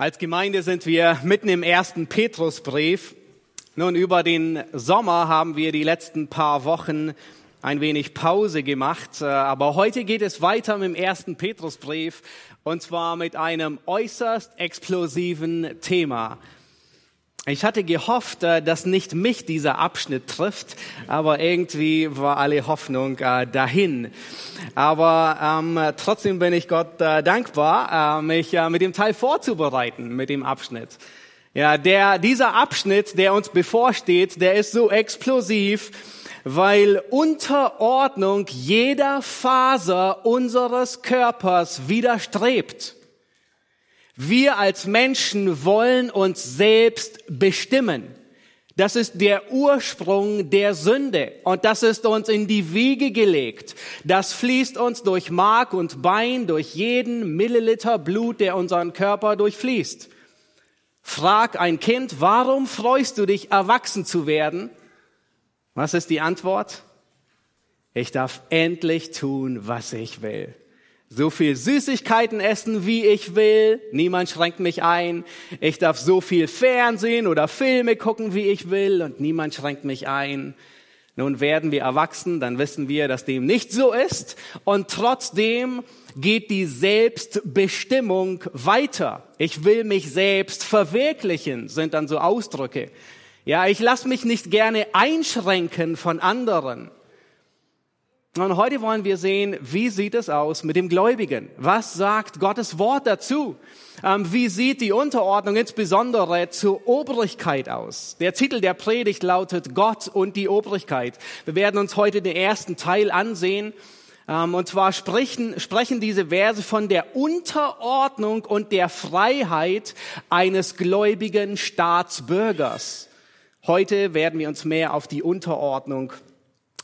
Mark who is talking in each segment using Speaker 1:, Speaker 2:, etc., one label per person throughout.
Speaker 1: Als Gemeinde sind wir mitten im ersten Petrusbrief. Nun, über den Sommer haben wir die letzten paar Wochen ein wenig Pause gemacht, äh, aber heute geht es weiter mit dem ersten Petrusbrief und zwar mit einem äußerst explosiven Thema. Ich hatte gehofft, äh, dass nicht mich dieser Abschnitt trifft, aber irgendwie war alle Hoffnung äh, dahin. Aber ähm, trotzdem bin ich Gott äh, dankbar, äh, mich äh, mit dem Teil vorzubereiten, mit dem Abschnitt. Ja, der, dieser Abschnitt, der uns bevorsteht, der ist so explosiv, weil Unterordnung jeder Faser unseres Körpers widerstrebt. Wir als Menschen wollen uns selbst bestimmen. Das ist der Ursprung der Sünde und das ist uns in die Wiege gelegt. Das fließt uns durch Mark und Bein, durch jeden Milliliter Blut, der unseren Körper durchfließt. Frag ein Kind, warum freust du dich, erwachsen zu werden? Was ist die Antwort? Ich darf endlich tun, was ich will so viel Süßigkeiten essen, wie ich will. Niemand schränkt mich ein. Ich darf so viel Fernsehen oder Filme gucken, wie ich will. Und niemand schränkt mich ein. Nun werden wir erwachsen, dann wissen wir, dass dem nicht so ist. Und trotzdem geht die Selbstbestimmung weiter. Ich will mich selbst verwirklichen, sind dann so Ausdrücke. Ja, ich lasse mich nicht gerne einschränken von anderen. Und heute wollen wir sehen, wie sieht es aus mit dem Gläubigen? Was sagt Gottes Wort dazu? Ähm, wie sieht die Unterordnung insbesondere zur Obrigkeit aus? Der Titel der Predigt lautet Gott und die Obrigkeit. Wir werden uns heute den ersten Teil ansehen. Ähm, und zwar sprechen, sprechen diese Verse von der Unterordnung und der Freiheit eines gläubigen Staatsbürgers. Heute werden wir uns mehr auf die Unterordnung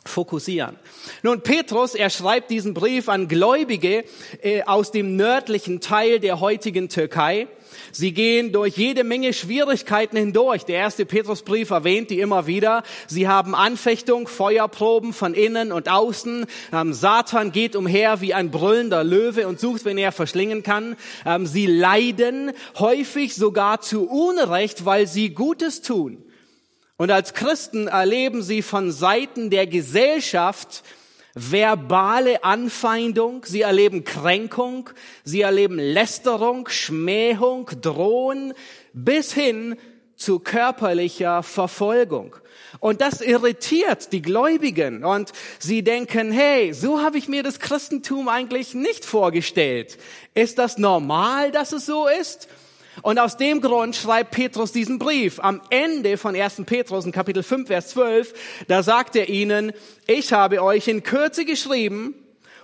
Speaker 1: fokussieren. Nun, Petrus, er schreibt diesen Brief an Gläubige äh, aus dem nördlichen Teil der heutigen Türkei. Sie gehen durch jede Menge Schwierigkeiten hindurch. Der erste Petrusbrief erwähnt die immer wieder. Sie haben Anfechtung, Feuerproben von innen und außen. Ähm, Satan geht umher wie ein brüllender Löwe und sucht, wenn er verschlingen kann. Ähm, sie leiden häufig sogar zu Unrecht, weil sie Gutes tun. Und als Christen erleben sie von Seiten der Gesellschaft verbale Anfeindung, sie erleben Kränkung, sie erleben Lästerung, Schmähung, Drohen bis hin zu körperlicher Verfolgung. Und das irritiert die Gläubigen und sie denken, hey, so habe ich mir das Christentum eigentlich nicht vorgestellt. Ist das normal, dass es so ist? Und aus dem Grund schreibt Petrus diesen Brief. Am Ende von 1. Petrus in Kapitel 5, Vers 12, da sagt er ihnen, ich habe euch in Kürze geschrieben,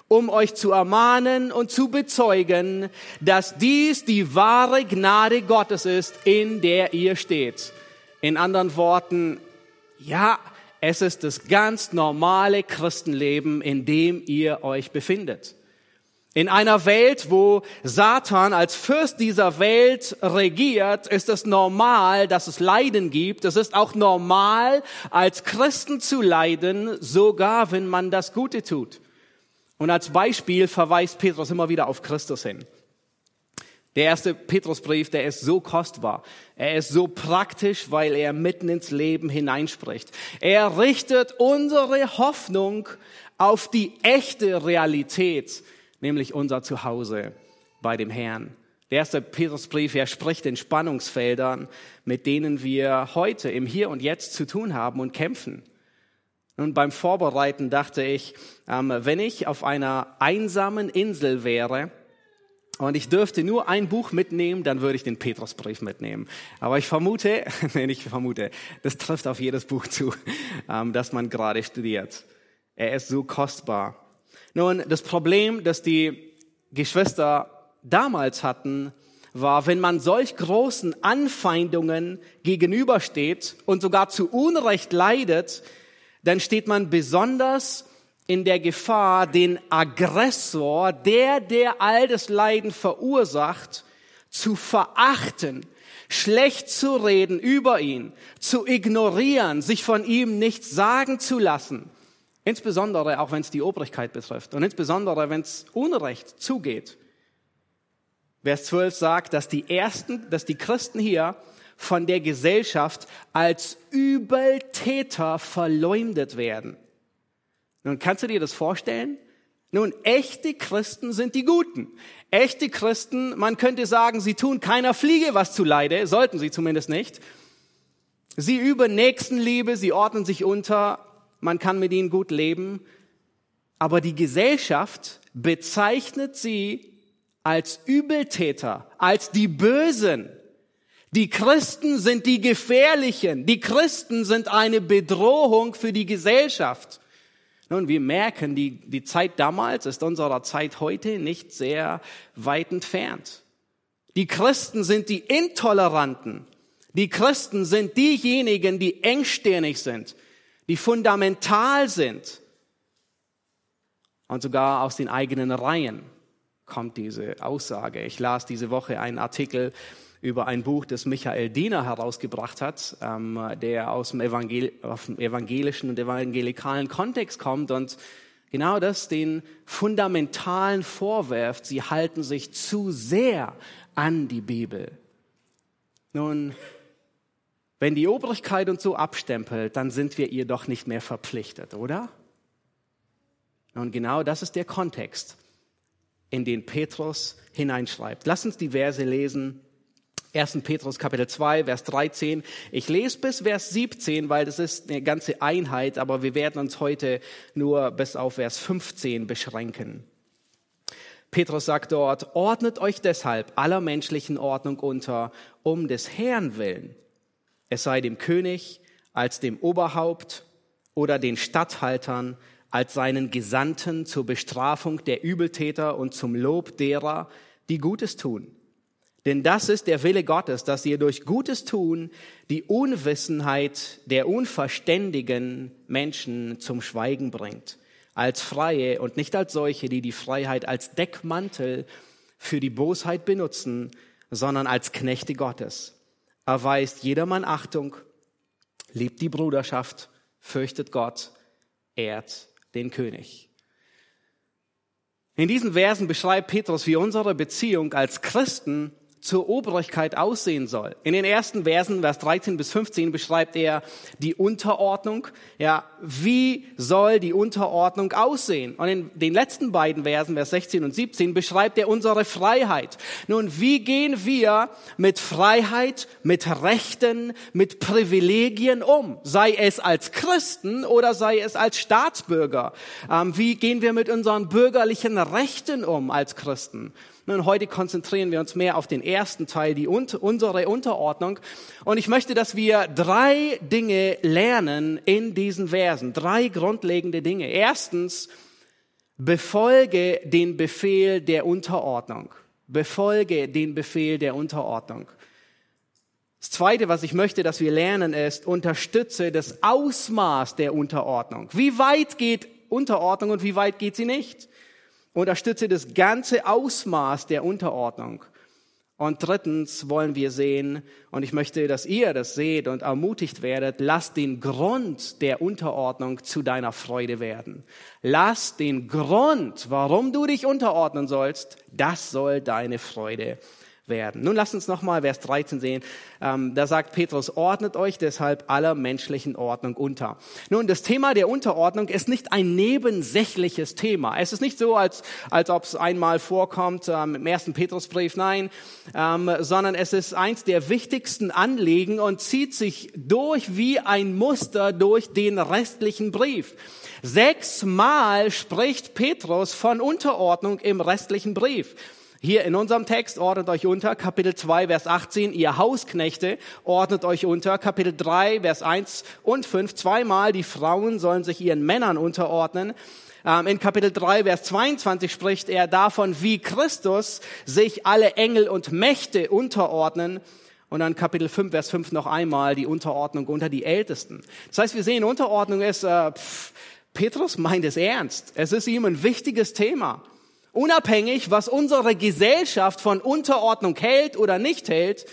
Speaker 1: um euch zu ermahnen und zu bezeugen, dass dies die wahre Gnade Gottes ist, in der ihr steht. In anderen Worten, ja, es ist das ganz normale Christenleben, in dem ihr euch befindet. In einer Welt, wo Satan als Fürst dieser Welt regiert, ist es normal, dass es Leiden gibt. Es ist auch normal, als Christen zu leiden, sogar wenn man das Gute tut. Und als Beispiel verweist Petrus immer wieder auf Christus hin. Der erste Petrusbrief, der ist so kostbar. Er ist so praktisch, weil er mitten ins Leben hineinspricht. Er richtet unsere Hoffnung auf die echte Realität nämlich unser Zuhause bei dem Herrn. Der erste Petrusbrief, er spricht in Spannungsfeldern, mit denen wir heute im Hier und Jetzt zu tun haben und kämpfen. Und beim Vorbereiten dachte ich, ähm, wenn ich auf einer einsamen Insel wäre und ich dürfte nur ein Buch mitnehmen, dann würde ich den Petrusbrief mitnehmen. Aber ich vermute, nee, nicht vermute, das trifft auf jedes Buch zu, ähm, das man gerade studiert. Er ist so kostbar. Nun, das Problem, das die Geschwister damals hatten, war, wenn man solch großen Anfeindungen gegenübersteht und sogar zu Unrecht leidet, dann steht man besonders in der Gefahr, den Aggressor, der, der all das Leiden verursacht, zu verachten, schlecht zu reden über ihn, zu ignorieren, sich von ihm nichts sagen zu lassen. Insbesondere auch wenn es die Obrigkeit betrifft und insbesondere wenn es Unrecht zugeht. Vers 12 sagt, dass die ersten, dass die Christen hier von der Gesellschaft als Übeltäter verleumdet werden. Nun kannst du dir das vorstellen? Nun, echte Christen sind die Guten. Echte Christen, man könnte sagen, sie tun keiner Fliege was zu Leide, sollten sie zumindest nicht. Sie üben Nächstenliebe, sie ordnen sich unter, man kann mit ihnen gut leben. Aber die Gesellschaft bezeichnet sie als Übeltäter, als die Bösen. Die Christen sind die Gefährlichen. Die Christen sind eine Bedrohung für die Gesellschaft. Nun, wir merken, die, die Zeit damals ist unserer Zeit heute nicht sehr weit entfernt. Die Christen sind die Intoleranten. Die Christen sind diejenigen, die engstirnig sind, die fundamental sind. Und sogar aus den eigenen Reihen kommt diese Aussage. Ich las diese Woche einen Artikel über ein Buch, das Michael Diener herausgebracht hat, ähm, der aus dem, Evangel aus dem evangelischen und evangelikalen Kontext kommt und genau das den Fundamentalen vorwerft. Sie halten sich zu sehr an die Bibel. Nun, wenn die Obrigkeit uns so abstempelt, dann sind wir ihr doch nicht mehr verpflichtet, oder? Und genau das ist der Kontext, in den Petrus hineinschreibt. Lass uns die Verse lesen. 1. Petrus Kapitel 2, Vers 13. Ich lese bis Vers 17, weil das ist eine ganze Einheit, aber wir werden uns heute nur bis auf Vers 15 beschränken. Petrus sagt dort, ordnet euch deshalb aller menschlichen Ordnung unter, um des Herrn willen. Es sei dem König als dem Oberhaupt oder den Statthaltern als seinen Gesandten zur Bestrafung der Übeltäter und zum Lob derer, die Gutes tun. Denn das ist der Wille Gottes, dass ihr durch Gutes tun die Unwissenheit der unverständigen Menschen zum Schweigen bringt, als Freie und nicht als solche, die die Freiheit als Deckmantel für die Bosheit benutzen, sondern als Knechte Gottes. Erweist jedermann Achtung, liebt die Bruderschaft, fürchtet Gott, ehrt den König. In diesen Versen beschreibt Petrus, wie unsere Beziehung als Christen zur Obrigkeit aussehen soll. In den ersten Versen, Vers 13 bis 15, beschreibt er die Unterordnung. Ja, wie soll die Unterordnung aussehen? Und in den letzten beiden Versen, Vers 16 und 17, beschreibt er unsere Freiheit. Nun, wie gehen wir mit Freiheit, mit Rechten, mit Privilegien um? Sei es als Christen oder sei es als Staatsbürger. Ähm, wie gehen wir mit unseren bürgerlichen Rechten um als Christen? Nun, heute konzentrieren wir uns mehr auf den ersten Teil, die unsere Unterordnung. Und ich möchte, dass wir drei Dinge lernen in diesen Versen. Drei grundlegende Dinge. Erstens, befolge den Befehl der Unterordnung. Befolge den Befehl der Unterordnung. Das Zweite, was ich möchte, dass wir lernen, ist, unterstütze das Ausmaß der Unterordnung. Wie weit geht Unterordnung und wie weit geht sie nicht? Unterstütze das ganze Ausmaß der Unterordnung. Und drittens wollen wir sehen, und ich möchte, dass ihr das seht und ermutigt werdet, lass den Grund der Unterordnung zu deiner Freude werden. Lass den Grund, warum du dich unterordnen sollst, das soll deine Freude werden. Nun lasst uns nochmal Vers 13 sehen. Ähm, da sagt Petrus, ordnet euch deshalb aller menschlichen Ordnung unter. Nun, das Thema der Unterordnung ist nicht ein nebensächliches Thema. Es ist nicht so, als, als ob es einmal vorkommt ähm, im ersten Petrusbrief, nein, ähm, sondern es ist eins der wichtigsten Anliegen und zieht sich durch wie ein Muster durch den restlichen Brief. Sechsmal spricht Petrus von Unterordnung im restlichen Brief. Hier in unserem Text ordnet euch unter, Kapitel 2, Vers 18, ihr Hausknechte ordnet euch unter, Kapitel 3, Vers 1 und 5, zweimal, die Frauen sollen sich ihren Männern unterordnen. Ähm, in Kapitel 3, Vers 22 spricht er davon, wie Christus sich alle Engel und Mächte unterordnen. Und dann Kapitel 5, Vers 5 noch einmal die Unterordnung unter die Ältesten. Das heißt, wir sehen, Unterordnung ist, äh, pff, Petrus meint es ernst. Es ist ihm ein wichtiges Thema. Unabhängig, was unsere Gesellschaft von Unterordnung hält oder nicht hält,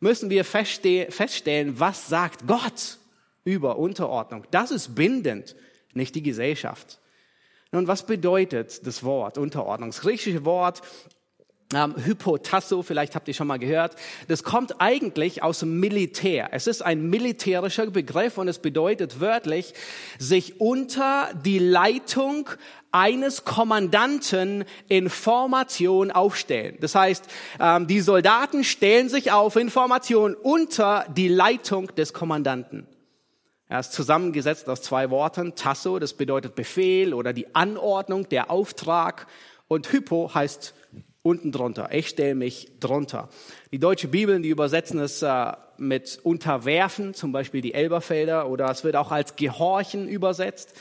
Speaker 1: müssen wir feststellen, was sagt Gott über Unterordnung. Das ist bindend, nicht die Gesellschaft. Nun, was bedeutet das Wort Unterordnung? Das griechische Wort ähm, Hypotasso, vielleicht habt ihr schon mal gehört. Das kommt eigentlich aus dem Militär. Es ist ein militärischer Begriff und es bedeutet wörtlich, sich unter die Leitung eines Kommandanten in Formation aufstellen. Das heißt, ähm, die Soldaten stellen sich auf in Formation unter die Leitung des Kommandanten. Er ist zusammengesetzt aus zwei Worten. Tasso, das bedeutet Befehl oder die Anordnung, der Auftrag. Und Hypo heißt unten drunter. Ich stelle mich drunter. Die deutsche Bibeln, die übersetzen es äh, mit unterwerfen, zum Beispiel die Elberfelder, oder es wird auch als gehorchen übersetzt,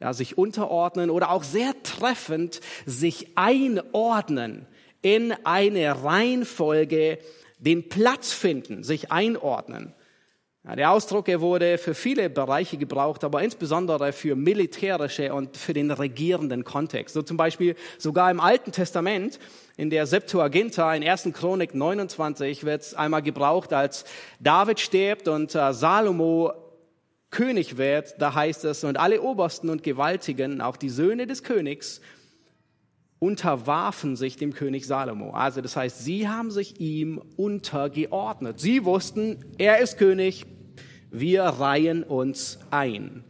Speaker 1: ja, sich unterordnen oder auch sehr treffend sich einordnen in eine Reihenfolge, den Platz finden, sich einordnen. Ja, der Ausdruck, er wurde für viele Bereiche gebraucht, aber insbesondere für militärische und für den regierenden Kontext. So zum Beispiel sogar im Alten Testament, in der Septuaginta, in 1. Chronik 29, wird es einmal gebraucht, als David stirbt und äh, Salomo König wird, da heißt es, und alle Obersten und Gewaltigen, auch die Söhne des Königs, unterwarfen sich dem König Salomo. Also das heißt, sie haben sich ihm untergeordnet. Sie wussten, er ist König, wir reihen uns ein.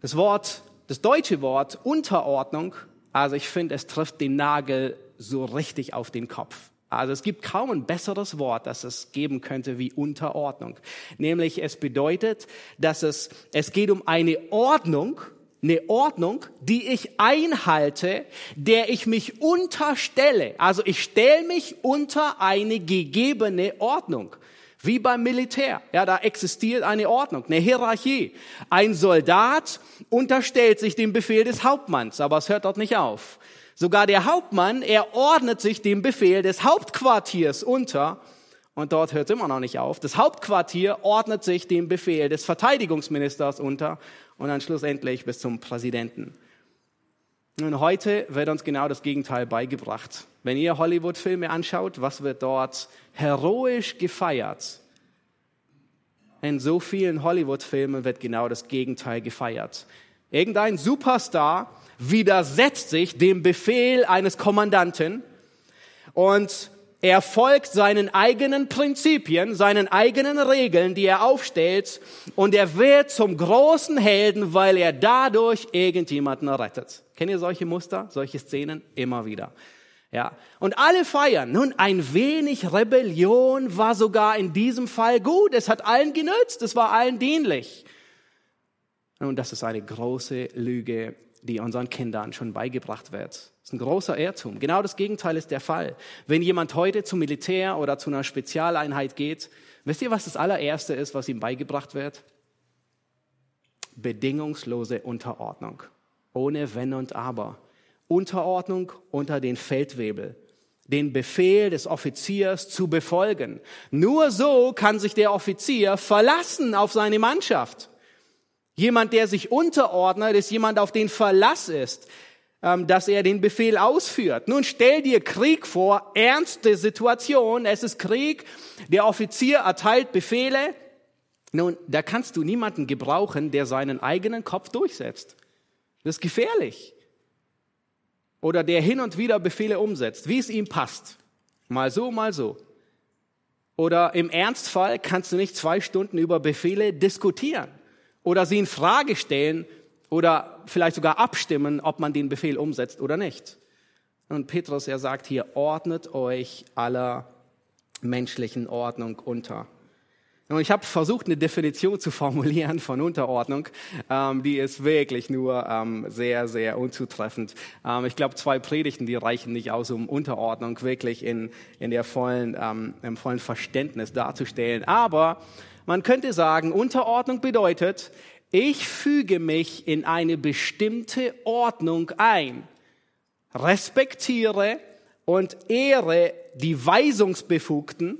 Speaker 1: Das Wort, das deutsche Wort Unterordnung, also ich finde, es trifft den Nagel so richtig auf den Kopf. Also es gibt kaum ein besseres Wort, das es geben könnte wie Unterordnung. Nämlich es bedeutet, dass es, es geht um eine Ordnung, eine Ordnung, die ich einhalte, der ich mich unterstelle. Also ich stelle mich unter eine gegebene Ordnung. Wie beim Militär. Ja, da existiert eine Ordnung, eine Hierarchie. Ein Soldat unterstellt sich dem Befehl des Hauptmanns, aber es hört dort nicht auf. Sogar der Hauptmann, er ordnet sich dem Befehl des Hauptquartiers unter. Und dort hört es immer noch nicht auf. Das Hauptquartier ordnet sich dem Befehl des Verteidigungsministers unter und dann schlussendlich bis zum Präsidenten. Und heute wird uns genau das Gegenteil beigebracht. Wenn ihr Hollywood-Filme anschaut, was wird dort heroisch gefeiert? In so vielen Hollywood-Filmen wird genau das Gegenteil gefeiert. Irgendein Superstar widersetzt sich dem Befehl eines Kommandanten und er folgt seinen eigenen Prinzipien, seinen eigenen Regeln, die er aufstellt, und er wird zum großen Helden, weil er dadurch irgendjemanden rettet. Kennt ihr solche Muster, solche Szenen? Immer wieder. Ja. Und alle feiern. Nun, ein wenig Rebellion war sogar in diesem Fall gut. Es hat allen genützt. Es war allen dienlich. Nun, das ist eine große Lüge die unseren Kindern schon beigebracht wird. Das ist ein großer Irrtum. Genau das Gegenteil ist der Fall. Wenn jemand heute zum Militär oder zu einer Spezialeinheit geht, wisst ihr, was das allererste ist, was ihm beigebracht wird? Bedingungslose Unterordnung. Ohne Wenn und Aber. Unterordnung unter den Feldwebel. Den Befehl des Offiziers zu befolgen. Nur so kann sich der Offizier verlassen auf seine Mannschaft. Jemand, der sich unterordnet, ist jemand, auf den Verlass ist, ähm, dass er den Befehl ausführt. Nun stell dir Krieg vor, ernste Situation, es ist Krieg, der Offizier erteilt Befehle. Nun, da kannst du niemanden gebrauchen, der seinen eigenen Kopf durchsetzt. Das ist gefährlich. Oder der hin und wieder Befehle umsetzt, wie es ihm passt. Mal so, mal so. Oder im Ernstfall kannst du nicht zwei Stunden über Befehle diskutieren oder sie in Frage stellen oder vielleicht sogar abstimmen, ob man den Befehl umsetzt oder nicht. Und Petrus, er sagt hier, ordnet euch aller menschlichen Ordnung unter. Und ich habe versucht, eine Definition zu formulieren von Unterordnung. Ähm, die ist wirklich nur ähm, sehr, sehr unzutreffend. Ähm, ich glaube, zwei Predigten, die reichen nicht aus, um Unterordnung wirklich in, in der vollen, ähm, im vollen Verständnis darzustellen. Aber man könnte sagen, Unterordnung bedeutet, ich füge mich in eine bestimmte Ordnung ein, respektiere und ehre die Weisungsbefugten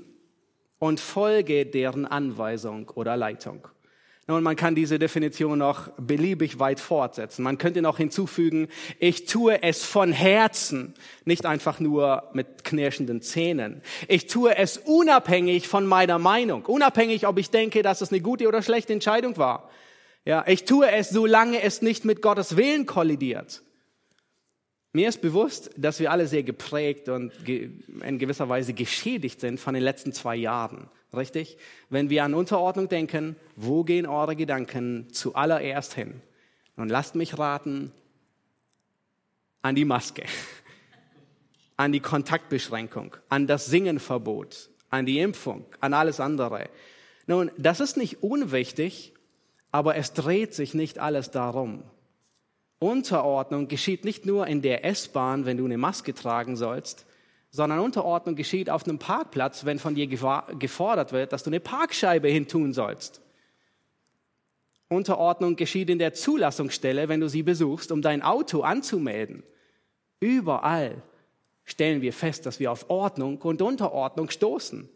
Speaker 1: und folge deren Anweisung oder Leitung. Nun, man kann diese Definition noch beliebig weit fortsetzen. Man könnte noch hinzufügen, ich tue es von Herzen, nicht einfach nur mit knirschenden Zähnen. Ich tue es unabhängig von meiner Meinung, unabhängig, ob ich denke, dass es eine gute oder schlechte Entscheidung war. Ja, ich tue es, solange es nicht mit Gottes Willen kollidiert. Mir ist bewusst, dass wir alle sehr geprägt und in gewisser Weise geschädigt sind von den letzten zwei Jahren. Richtig? Wenn wir an Unterordnung denken, wo gehen eure Gedanken zuallererst hin? Und lasst mich raten, an die Maske, an die Kontaktbeschränkung, an das Singenverbot, an die Impfung, an alles andere. Nun, das ist nicht unwichtig, aber es dreht sich nicht alles darum. Unterordnung geschieht nicht nur in der S-Bahn, wenn du eine Maske tragen sollst, sondern Unterordnung geschieht auf einem Parkplatz, wenn von dir gefordert wird, dass du eine Parkscheibe hintun sollst. Unterordnung geschieht in der Zulassungsstelle, wenn du sie besuchst, um dein Auto anzumelden. Überall stellen wir fest, dass wir auf Ordnung und Unterordnung stoßen.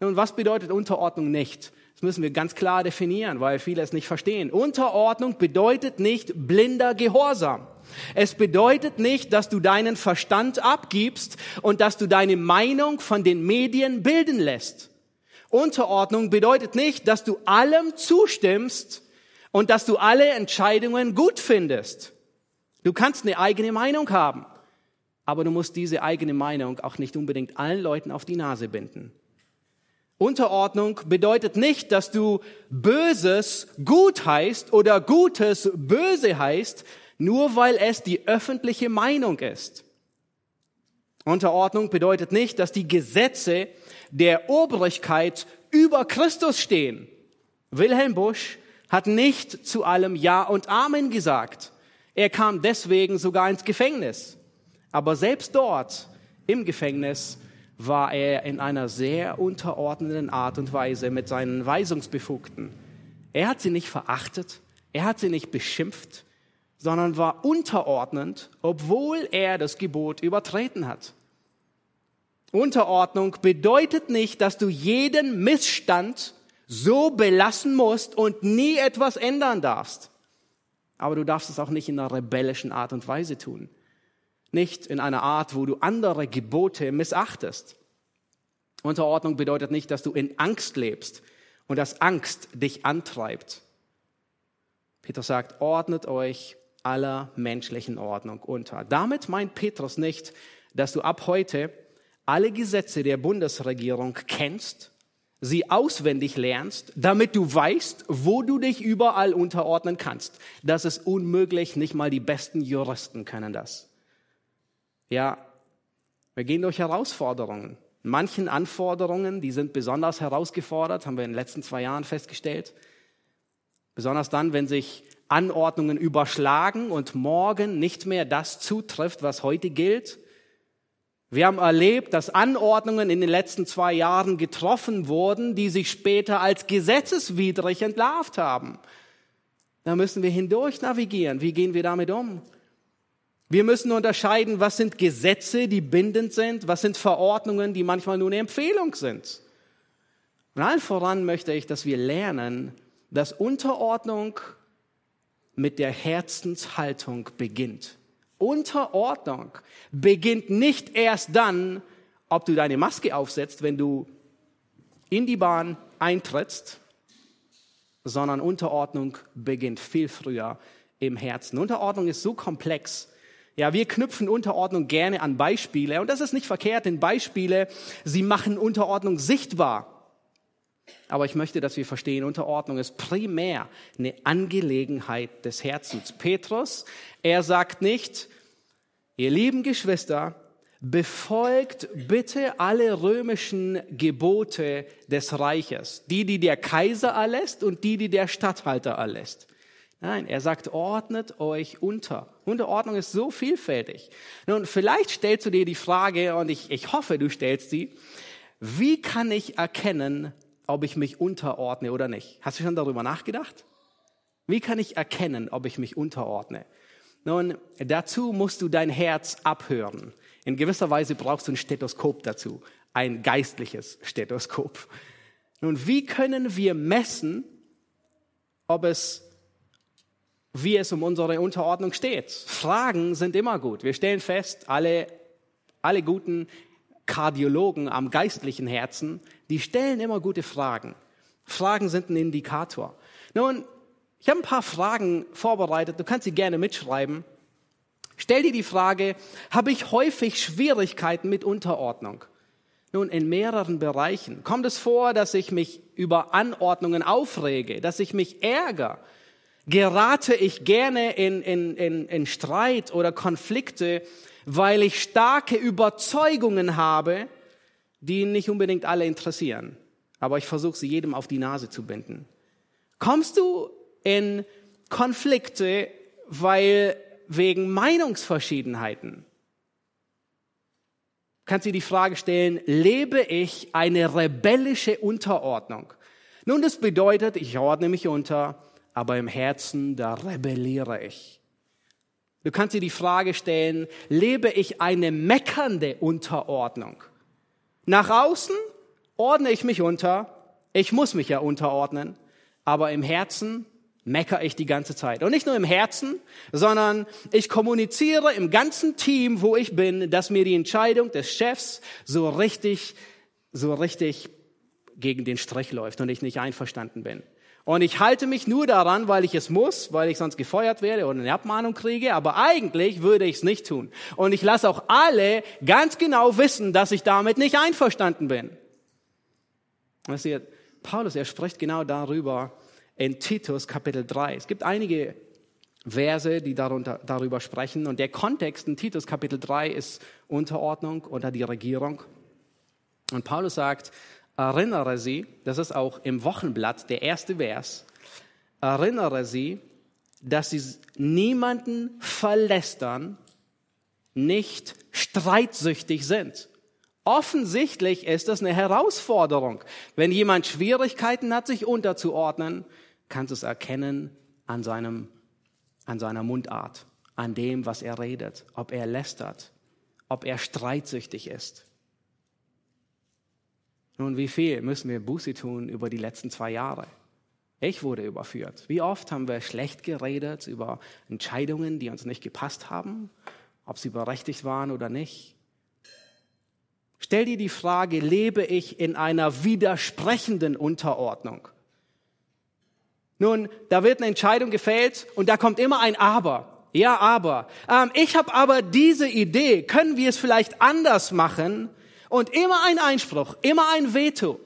Speaker 1: Nun, was bedeutet Unterordnung nicht? Das müssen wir ganz klar definieren, weil viele es nicht verstehen. Unterordnung bedeutet nicht blinder Gehorsam. Es bedeutet nicht, dass du deinen Verstand abgibst und dass du deine Meinung von den Medien bilden lässt. Unterordnung bedeutet nicht, dass du allem zustimmst und dass du alle Entscheidungen gut findest. Du kannst eine eigene Meinung haben, aber du musst diese eigene Meinung auch nicht unbedingt allen Leuten auf die Nase binden. Unterordnung bedeutet nicht, dass du Böses gut heißt oder Gutes böse heißt, nur weil es die öffentliche Meinung ist. Unterordnung bedeutet nicht, dass die Gesetze der Obrigkeit über Christus stehen. Wilhelm Busch hat nicht zu allem Ja und Amen gesagt. Er kam deswegen sogar ins Gefängnis. Aber selbst dort im Gefängnis war er in einer sehr unterordnenden Art und Weise mit seinen Weisungsbefugten. Er hat sie nicht verachtet, er hat sie nicht beschimpft, sondern war unterordnend, obwohl er das Gebot übertreten hat. Unterordnung bedeutet nicht, dass du jeden Missstand so belassen musst und nie etwas ändern darfst. Aber du darfst es auch nicht in einer rebellischen Art und Weise tun nicht in einer Art, wo du andere Gebote missachtest. Unterordnung bedeutet nicht, dass du in Angst lebst und dass Angst dich antreibt. Petrus sagt, ordnet euch aller menschlichen Ordnung unter. Damit meint Petrus nicht, dass du ab heute alle Gesetze der Bundesregierung kennst, sie auswendig lernst, damit du weißt, wo du dich überall unterordnen kannst. Das ist unmöglich, nicht mal die besten Juristen können das. Ja, wir gehen durch Herausforderungen. Manchen Anforderungen, die sind besonders herausgefordert, haben wir in den letzten zwei Jahren festgestellt. Besonders dann, wenn sich Anordnungen überschlagen und morgen nicht mehr das zutrifft, was heute gilt. Wir haben erlebt, dass Anordnungen in den letzten zwei Jahren getroffen wurden, die sich später als gesetzeswidrig entlarvt haben. Da müssen wir hindurch navigieren. Wie gehen wir damit um? Wir müssen unterscheiden, was sind Gesetze, die bindend sind, was sind Verordnungen, die manchmal nur eine Empfehlung sind. Und allen voran möchte ich, dass wir lernen, dass Unterordnung mit der Herzenshaltung beginnt. Unterordnung beginnt nicht erst dann, ob du deine Maske aufsetzt, wenn du in die Bahn eintrittst, sondern Unterordnung beginnt viel früher im Herzen. Unterordnung ist so komplex, ja, wir knüpfen Unterordnung gerne an Beispiele und das ist nicht verkehrt, denn Beispiele, sie machen Unterordnung sichtbar. Aber ich möchte, dass wir verstehen, Unterordnung ist primär eine Angelegenheit des Herzens. Petrus, er sagt nicht, ihr lieben Geschwister, befolgt bitte alle römischen Gebote des Reiches, die, die der Kaiser erlässt und die, die der Statthalter erlässt. Nein, er sagt, ordnet euch unter. Unterordnung ist so vielfältig. Nun, vielleicht stellst du dir die Frage, und ich, ich hoffe, du stellst sie, wie kann ich erkennen, ob ich mich unterordne oder nicht? Hast du schon darüber nachgedacht? Wie kann ich erkennen, ob ich mich unterordne? Nun, dazu musst du dein Herz abhören. In gewisser Weise brauchst du ein Stethoskop dazu, ein geistliches Stethoskop. Nun, wie können wir messen, ob es wie es um unsere Unterordnung steht. Fragen sind immer gut. Wir stellen fest, alle, alle guten Kardiologen am geistlichen Herzen, die stellen immer gute Fragen. Fragen sind ein Indikator. Nun, ich habe ein paar Fragen vorbereitet. Du kannst sie gerne mitschreiben. Stell dir die Frage, habe ich häufig Schwierigkeiten mit Unterordnung? Nun, in mehreren Bereichen. Kommt es vor, dass ich mich über Anordnungen aufrege, dass ich mich ärgere? Gerate ich gerne in, in, in, in Streit oder Konflikte, weil ich starke Überzeugungen habe, die nicht unbedingt alle interessieren. Aber ich versuche sie jedem auf die Nase zu binden. Kommst du in Konflikte, weil wegen Meinungsverschiedenheiten? Kannst du die Frage stellen, lebe ich eine rebellische Unterordnung? Nun, das bedeutet, ich ordne mich unter, aber im Herzen, da rebelliere ich. Du kannst dir die Frage stellen, lebe ich eine meckernde Unterordnung? Nach außen ordne ich mich unter, ich muss mich ja unterordnen, aber im Herzen meckere ich die ganze Zeit. Und nicht nur im Herzen, sondern ich kommuniziere im ganzen Team, wo ich bin, dass mir die Entscheidung des Chefs so richtig, so richtig gegen den Strich läuft und ich nicht einverstanden bin. Und ich halte mich nur daran, weil ich es muss, weil ich sonst gefeuert werde oder eine Abmahnung kriege, aber eigentlich würde ich es nicht tun. Und ich lasse auch alle ganz genau wissen, dass ich damit nicht einverstanden bin. Weißt du, Paulus, er spricht genau darüber in Titus Kapitel 3. Es gibt einige Verse, die darunter, darüber sprechen. Und der Kontext in Titus Kapitel 3 ist Unterordnung unter die Regierung. Und Paulus sagt, erinnere sie, das ist auch im Wochenblatt der erste Vers, erinnere sie, dass sie niemanden verlästern, nicht streitsüchtig sind. Offensichtlich ist das eine Herausforderung. Wenn jemand Schwierigkeiten hat, sich unterzuordnen, kannst du es erkennen an seinem, an seiner Mundart, an dem, was er redet, ob er lästert, ob er streitsüchtig ist. Nun, wie viel müssen wir Buße tun über die letzten zwei Jahre? Ich wurde überführt. Wie oft haben wir schlecht geredet über Entscheidungen, die uns nicht gepasst haben, ob sie berechtigt waren oder nicht? Stell dir die Frage, lebe ich in einer widersprechenden Unterordnung? Nun, da wird eine Entscheidung gefällt und da kommt immer ein Aber. Ja, aber. Ähm, ich habe aber diese Idee. Können wir es vielleicht anders machen? Und immer ein Einspruch, immer ein Veto.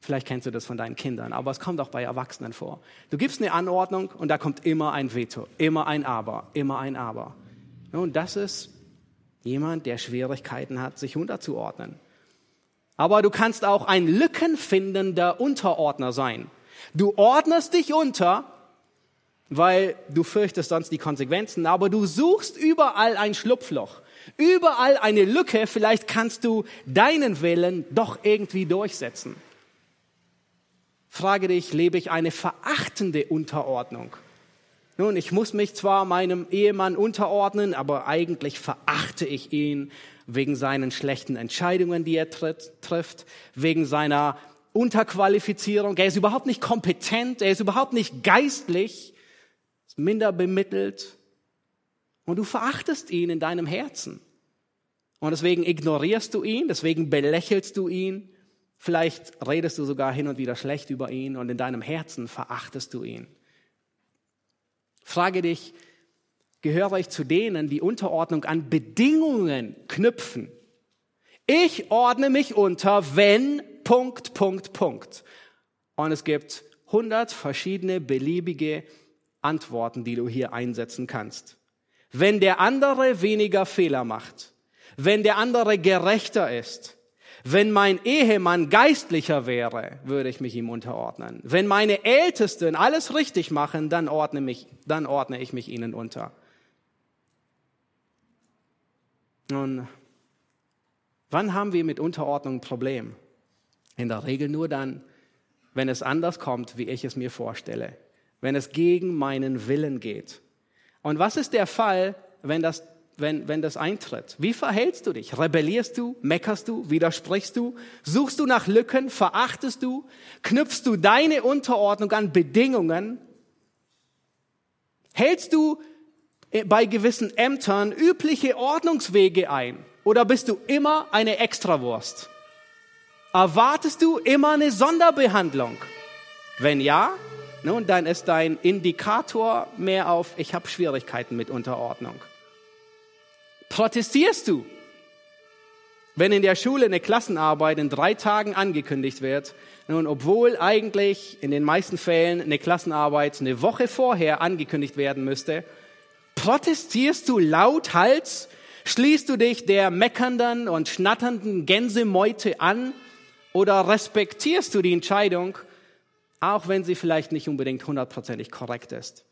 Speaker 1: Vielleicht kennst du das von deinen Kindern, aber es kommt auch bei Erwachsenen vor. Du gibst eine Anordnung und da kommt immer ein Veto, immer ein Aber, immer ein Aber. Und das ist jemand, der Schwierigkeiten hat, sich unterzuordnen. Aber du kannst auch ein lückenfindender Unterordner sein. Du ordnest dich unter, weil du fürchtest sonst die Konsequenzen, aber du suchst überall ein Schlupfloch. Überall eine Lücke, vielleicht kannst du deinen Willen doch irgendwie durchsetzen. Frage dich, lebe ich eine verachtende Unterordnung? Nun, ich muss mich zwar meinem Ehemann unterordnen, aber eigentlich verachte ich ihn wegen seinen schlechten Entscheidungen, die er tritt, trifft, wegen seiner Unterqualifizierung. Er ist überhaupt nicht kompetent, er ist überhaupt nicht geistlich, ist minder bemittelt. Und du verachtest ihn in deinem Herzen. Und deswegen ignorierst du ihn, deswegen belächelst du ihn. Vielleicht redest du sogar hin und wieder schlecht über ihn und in deinem Herzen verachtest du ihn. Frage dich, gehöre ich zu denen, die Unterordnung an Bedingungen knüpfen? Ich ordne mich unter, wenn Punkt, Punkt, Punkt. Und es gibt hundert verschiedene beliebige Antworten, die du hier einsetzen kannst. Wenn der andere weniger Fehler macht, wenn der andere gerechter ist, wenn mein Ehemann geistlicher wäre, würde ich mich ihm unterordnen. Wenn meine Ältesten alles richtig machen, dann ordne, mich, dann ordne ich mich ihnen unter. Nun, wann haben wir mit Unterordnung ein Problem? In der Regel nur dann, wenn es anders kommt, wie ich es mir vorstelle. Wenn es gegen meinen Willen geht. Und was ist der Fall, wenn das, wenn, wenn das eintritt? Wie verhältst du dich? Rebellierst du? Meckerst du? Widersprichst du? Suchst du nach Lücken? Verachtest du? Knüpfst du deine Unterordnung an Bedingungen? Hältst du bei gewissen Ämtern übliche Ordnungswege ein? Oder bist du immer eine Extrawurst? Erwartest du immer eine Sonderbehandlung? Wenn ja, nun, dann ist dein Indikator mehr auf, ich habe Schwierigkeiten mit Unterordnung. Protestierst du? Wenn in der Schule eine Klassenarbeit in drei Tagen angekündigt wird, nun, obwohl eigentlich in den meisten Fällen eine Klassenarbeit eine Woche vorher angekündigt werden müsste, protestierst du lauthals, schließt du dich der meckernden und schnatternden Gänsemeute an oder respektierst du die Entscheidung, auch wenn sie vielleicht nicht unbedingt hundertprozentig korrekt ist?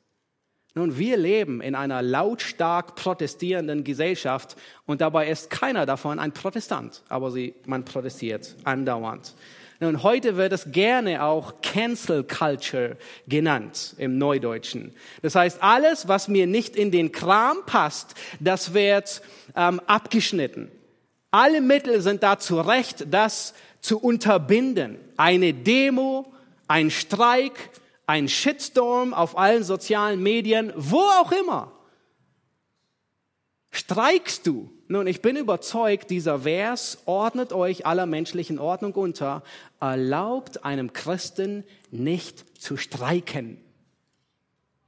Speaker 1: Nun, wir leben in einer lautstark protestierenden Gesellschaft und dabei ist keiner davon ein Protestant, aber sie, man protestiert andauernd. Nun, heute wird es gerne auch Cancel Culture genannt im Neudeutschen. Das heißt, alles, was mir nicht in den Kram passt, das wird ähm, abgeschnitten. Alle Mittel sind dazu recht, das zu unterbinden. Eine Demo, ein Streik, ein Shitstorm auf allen sozialen Medien, wo auch immer. Streikst du? Nun, ich bin überzeugt, dieser Vers ordnet euch aller menschlichen Ordnung unter, erlaubt einem Christen nicht zu streiken.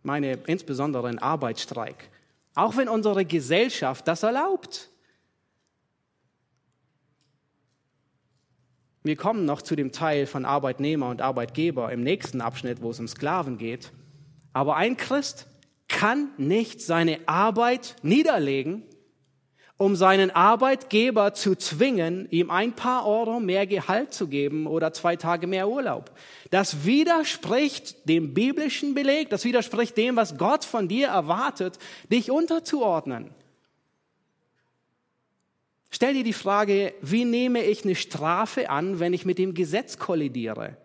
Speaker 1: Meine insbesondere ein Arbeitsstreik. Auch wenn unsere Gesellschaft das erlaubt. Wir kommen noch zu dem Teil von Arbeitnehmer und Arbeitgeber im nächsten Abschnitt, wo es um Sklaven geht. Aber ein Christ kann nicht seine Arbeit niederlegen, um seinen Arbeitgeber zu zwingen, ihm ein paar Euro mehr Gehalt zu geben oder zwei Tage mehr Urlaub. Das widerspricht dem biblischen Beleg, das widerspricht dem, was Gott von dir erwartet, dich unterzuordnen. Stell dir die Frage, wie nehme ich eine Strafe an, wenn ich mit dem Gesetz kollidiere?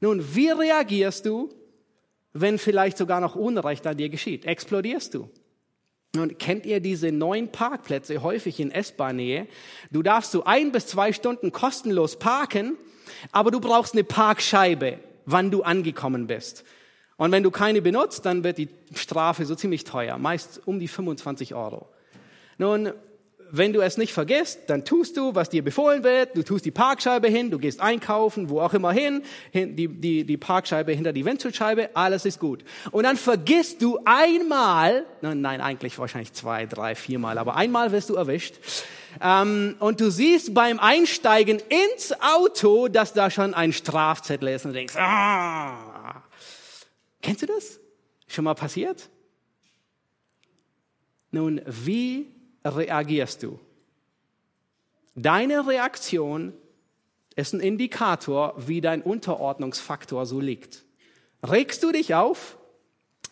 Speaker 1: Nun, wie reagierst du, wenn vielleicht sogar noch Unrecht an dir geschieht? Explodierst du? Nun, kennt ihr diese neuen Parkplätze häufig in S-Bahn-Nähe? Du darfst so ein bis zwei Stunden kostenlos parken, aber du brauchst eine Parkscheibe, wann du angekommen bist. Und wenn du keine benutzt, dann wird die Strafe so ziemlich teuer, meist um die 25 Euro. Nun, wenn du es nicht vergisst, dann tust du, was dir befohlen wird. Du tust die Parkscheibe hin, du gehst einkaufen, wo auch immer hin, die, die, die Parkscheibe hinter die Windschutzscheibe, alles ist gut. Und dann vergisst du einmal, nein, eigentlich wahrscheinlich zwei, drei, viermal, aber einmal wirst du erwischt. Ähm, und du siehst beim Einsteigen ins Auto, dass da schon ein Strafzettel ist und denkst, ah. Kennst du das? Schon mal passiert? Nun, wie reagierst du? Deine Reaktion ist ein Indikator, wie dein Unterordnungsfaktor so liegt. Regst du dich auf?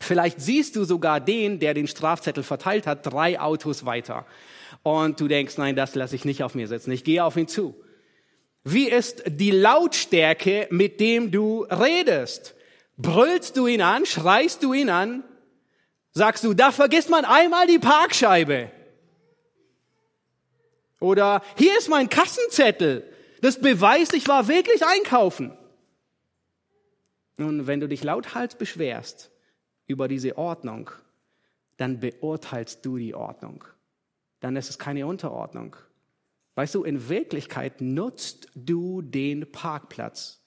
Speaker 1: Vielleicht siehst du sogar den, der den Strafzettel verteilt hat, drei Autos weiter. Und du denkst, nein, das lasse ich nicht auf mir sitzen. Ich gehe auf ihn zu. Wie ist die Lautstärke, mit dem du redest? Brüllst du ihn an? Schreist du ihn an? Sagst du, da vergisst man einmal die Parkscheibe. Oder hier ist mein Kassenzettel. Das beweist, ich war wirklich einkaufen. Nun, wenn du dich lauthals beschwerst über diese Ordnung, dann beurteilst du die Ordnung. Dann ist es keine Unterordnung. Weißt du, in Wirklichkeit nutzt du den Parkplatz.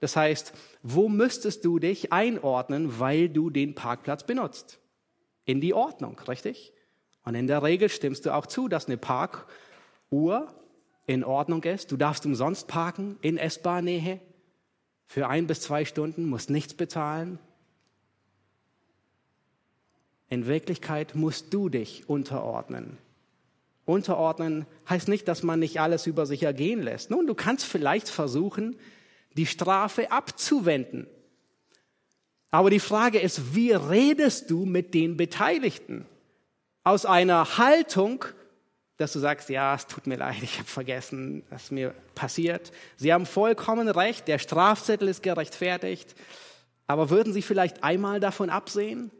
Speaker 1: Das heißt, wo müsstest du dich einordnen, weil du den Parkplatz benutzt? In die Ordnung, richtig? Und in der Regel stimmst du auch zu, dass eine Park- Uhr in Ordnung ist. Du darfst umsonst parken in S-Bahn-Nähe für ein bis zwei Stunden, musst nichts bezahlen. In Wirklichkeit musst du dich unterordnen. Unterordnen heißt nicht, dass man nicht alles über sich ergehen lässt. Nun, du kannst vielleicht versuchen, die Strafe abzuwenden. Aber die Frage ist, wie redest du mit den Beteiligten? Aus einer Haltung dass du sagst, ja, es tut mir leid, ich habe vergessen, was mir passiert. Sie haben vollkommen recht, der Strafzettel ist gerechtfertigt. Aber würden Sie vielleicht einmal davon absehen?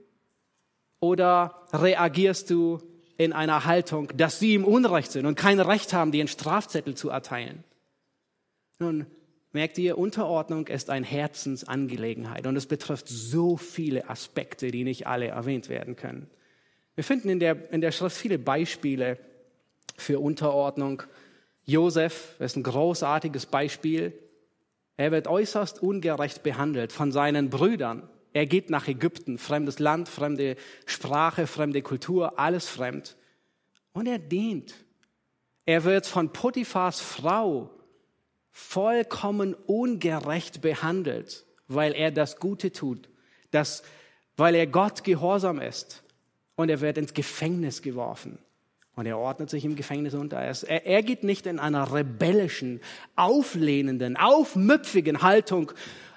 Speaker 1: Oder reagierst du in einer Haltung, dass Sie im Unrecht sind und kein Recht haben, dir einen Strafzettel zu erteilen? Nun, merkt ihr, Unterordnung ist eine Herzensangelegenheit und es betrifft so viele Aspekte, die nicht alle erwähnt werden können. Wir finden in der, in der Schrift viele Beispiele, für Unterordnung. Josef ist ein großartiges Beispiel. Er wird äußerst ungerecht behandelt von seinen Brüdern. Er geht nach Ägypten, fremdes Land, fremde Sprache, fremde Kultur, alles fremd. Und er dient. Er wird von Potiphars Frau vollkommen ungerecht behandelt, weil er das Gute tut, das, weil er Gott gehorsam ist. Und er wird ins Gefängnis geworfen. Und er ordnet sich im Gefängnis unter. Er, er geht nicht in einer rebellischen, auflehnenden, aufmüpfigen Haltung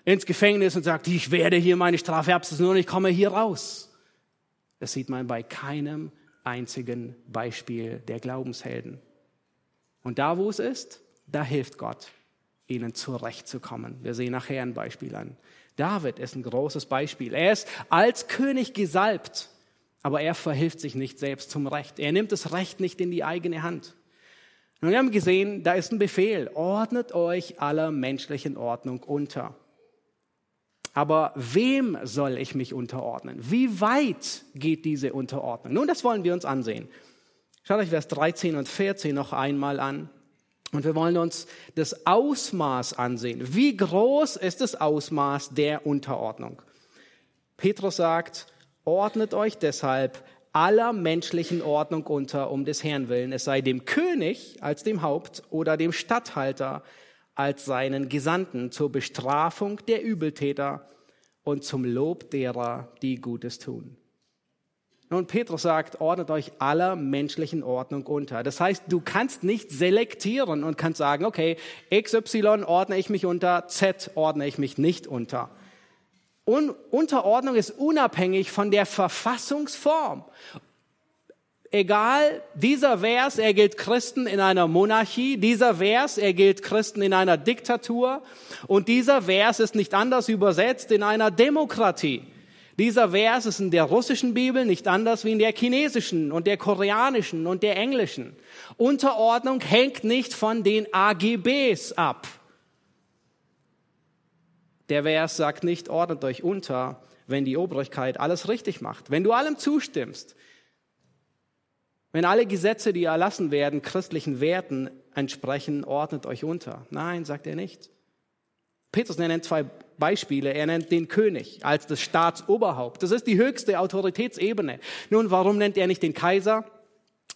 Speaker 1: ins Gefängnis und sagt, ich werde hier meine Strafe absitzen und ich komme hier raus. Das sieht man bei keinem einzigen Beispiel der Glaubenshelden. Und da, wo es ist, da hilft Gott, ihnen zurechtzukommen. Wir sehen nachher ein Beispiel an. David ist ein großes Beispiel. Er ist als König gesalbt, aber er verhilft sich nicht selbst zum Recht. Er nimmt das Recht nicht in die eigene Hand. Und wir haben gesehen, da ist ein Befehl. Ordnet euch aller menschlichen Ordnung unter. Aber wem soll ich mich unterordnen? Wie weit geht diese Unterordnung? Nun, das wollen wir uns ansehen. Schaut euch Vers 13 und 14 noch einmal an. Und wir wollen uns das Ausmaß ansehen. Wie groß ist das Ausmaß der Unterordnung? Petrus sagt, ordnet euch deshalb aller menschlichen Ordnung unter um des Herrn willen, es sei dem König als dem Haupt oder dem Statthalter als seinen Gesandten zur Bestrafung der Übeltäter und zum Lob derer, die Gutes tun. Nun, Petrus sagt, ordnet euch aller menschlichen Ordnung unter. Das heißt, du kannst nicht selektieren und kannst sagen, okay, XY ordne ich mich unter, Z ordne ich mich nicht unter. Un Unterordnung ist unabhängig von der Verfassungsform egal, dieser Vers, er gilt Christen in einer Monarchie, dieser Vers, er gilt Christen in einer Diktatur und dieser Vers ist nicht anders übersetzt in einer Demokratie. Dieser Vers ist in der russischen Bibel nicht anders wie in der chinesischen und der koreanischen und der englischen. Unterordnung hängt nicht von den AGBs ab. Der Vers sagt nicht, ordnet euch unter, wenn die Obrigkeit alles richtig macht. Wenn du allem zustimmst, wenn alle Gesetze, die erlassen werden, christlichen Werten entsprechen, ordnet euch unter. Nein, sagt er nicht. Petrus nennt zwei Beispiele. Er nennt den König als das Staatsoberhaupt. Das ist die höchste Autoritätsebene. Nun, warum nennt er nicht den Kaiser?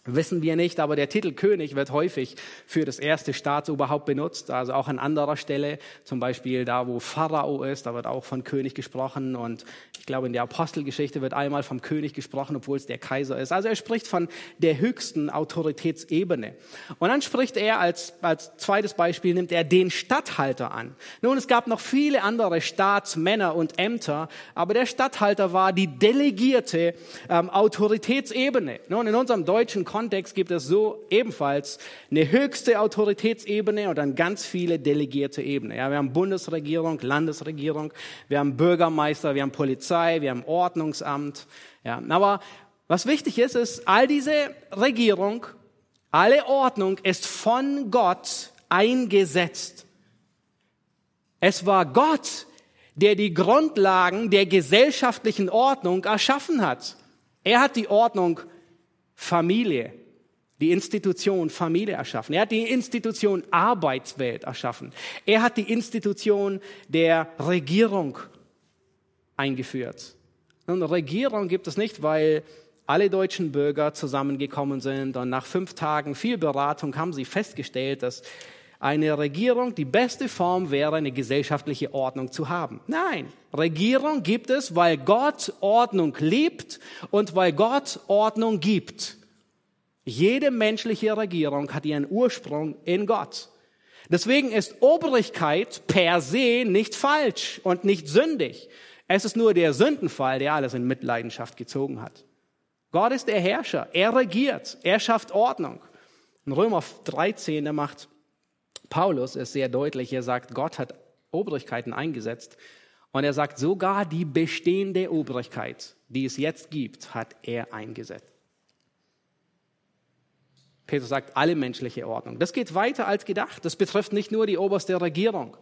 Speaker 1: Wissen wir nicht, aber der Titel König wird häufig für das erste Staatsoberhaupt benutzt, also auch an anderer Stelle, zum Beispiel da, wo Pharao ist, da wird auch von König gesprochen und ich glaube, in der Apostelgeschichte wird einmal vom König gesprochen, obwohl es der Kaiser ist. Also er spricht von der höchsten Autoritätsebene. Und dann spricht er als, als zweites Beispiel, nimmt er den Statthalter an. Nun, es gab noch viele andere Staatsmänner und Ämter, aber der Statthalter war die delegierte ähm, Autoritätsebene. Nun, in unserem deutschen Kontext gibt es so ebenfalls eine höchste Autoritätsebene und dann ganz viele delegierte Ebenen. Ja, wir haben Bundesregierung, Landesregierung, wir haben Bürgermeister, wir haben Polizei, wir haben Ordnungsamt. Ja, aber was wichtig ist, ist, all diese Regierung, alle Ordnung ist von Gott eingesetzt. Es war Gott, der die Grundlagen der gesellschaftlichen Ordnung erschaffen hat. Er hat die Ordnung Familie, die Institution Familie erschaffen. Er hat die Institution Arbeitswelt erschaffen. Er hat die Institution der Regierung eingeführt. Und Regierung gibt es nicht, weil alle deutschen Bürger zusammengekommen sind und nach fünf Tagen viel Beratung haben sie festgestellt, dass eine Regierung die beste Form wäre, eine gesellschaftliche Ordnung zu haben. Nein, Regierung gibt es, weil Gott Ordnung liebt und weil Gott Ordnung gibt. Jede menschliche Regierung hat ihren Ursprung in Gott. Deswegen ist Obrigkeit per se nicht falsch und nicht sündig. Es ist nur der Sündenfall, der alles in Mitleidenschaft gezogen hat. Gott ist der Herrscher. Er regiert. Er schafft Ordnung. In Römer 13, da macht Paulus es sehr deutlich. Er sagt, Gott hat Obrigkeiten eingesetzt. Und er sagt, sogar die bestehende Obrigkeit, die es jetzt gibt, hat er eingesetzt. Petrus sagt, alle menschliche Ordnung. Das geht weiter als gedacht. Das betrifft nicht nur die oberste Regierung.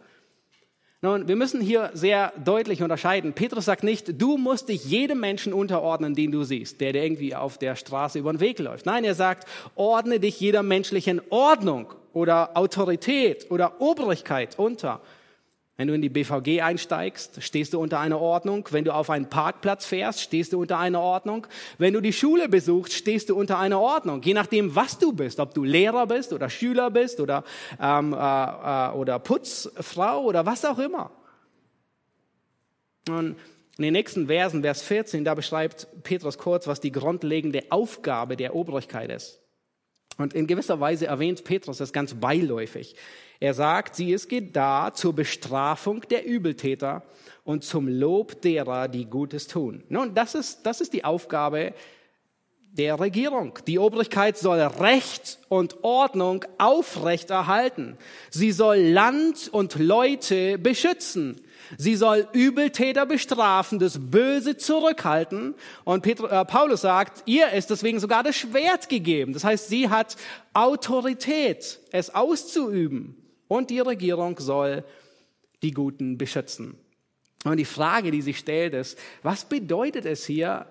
Speaker 1: Nun, wir müssen hier sehr deutlich unterscheiden. Petrus sagt nicht, du musst dich jedem Menschen unterordnen, den du siehst, der dir irgendwie auf der Straße über den Weg läuft. Nein, er sagt, ordne dich jeder menschlichen Ordnung oder Autorität oder Obrigkeit unter. Wenn du in die BVG einsteigst, stehst du unter einer Ordnung. Wenn du auf einen Parkplatz fährst, stehst du unter einer Ordnung. Wenn du die Schule besuchst, stehst du unter einer Ordnung. Je nachdem, was du bist, ob du Lehrer bist oder Schüler bist oder, ähm, äh, äh, oder Putzfrau oder was auch immer. Und in den nächsten Versen, Vers 14, da beschreibt Petrus kurz, was die grundlegende Aufgabe der Obrigkeit ist. Und in gewisser Weise erwähnt Petrus das ganz beiläufig. Er sagt, sie ist da zur Bestrafung der Übeltäter und zum Lob derer, die Gutes tun. Nun, das ist, das ist die Aufgabe der Regierung. Die Obrigkeit soll Recht und Ordnung aufrechterhalten. Sie soll Land und Leute beschützen. Sie soll Übeltäter bestrafen, das Böse zurückhalten. Und Petrus, äh, Paulus sagt, ihr ist deswegen sogar das Schwert gegeben. Das heißt, sie hat Autorität, es auszuüben. Und die Regierung soll die Guten beschützen. Und die Frage, die sich stellt, ist, was bedeutet es hier,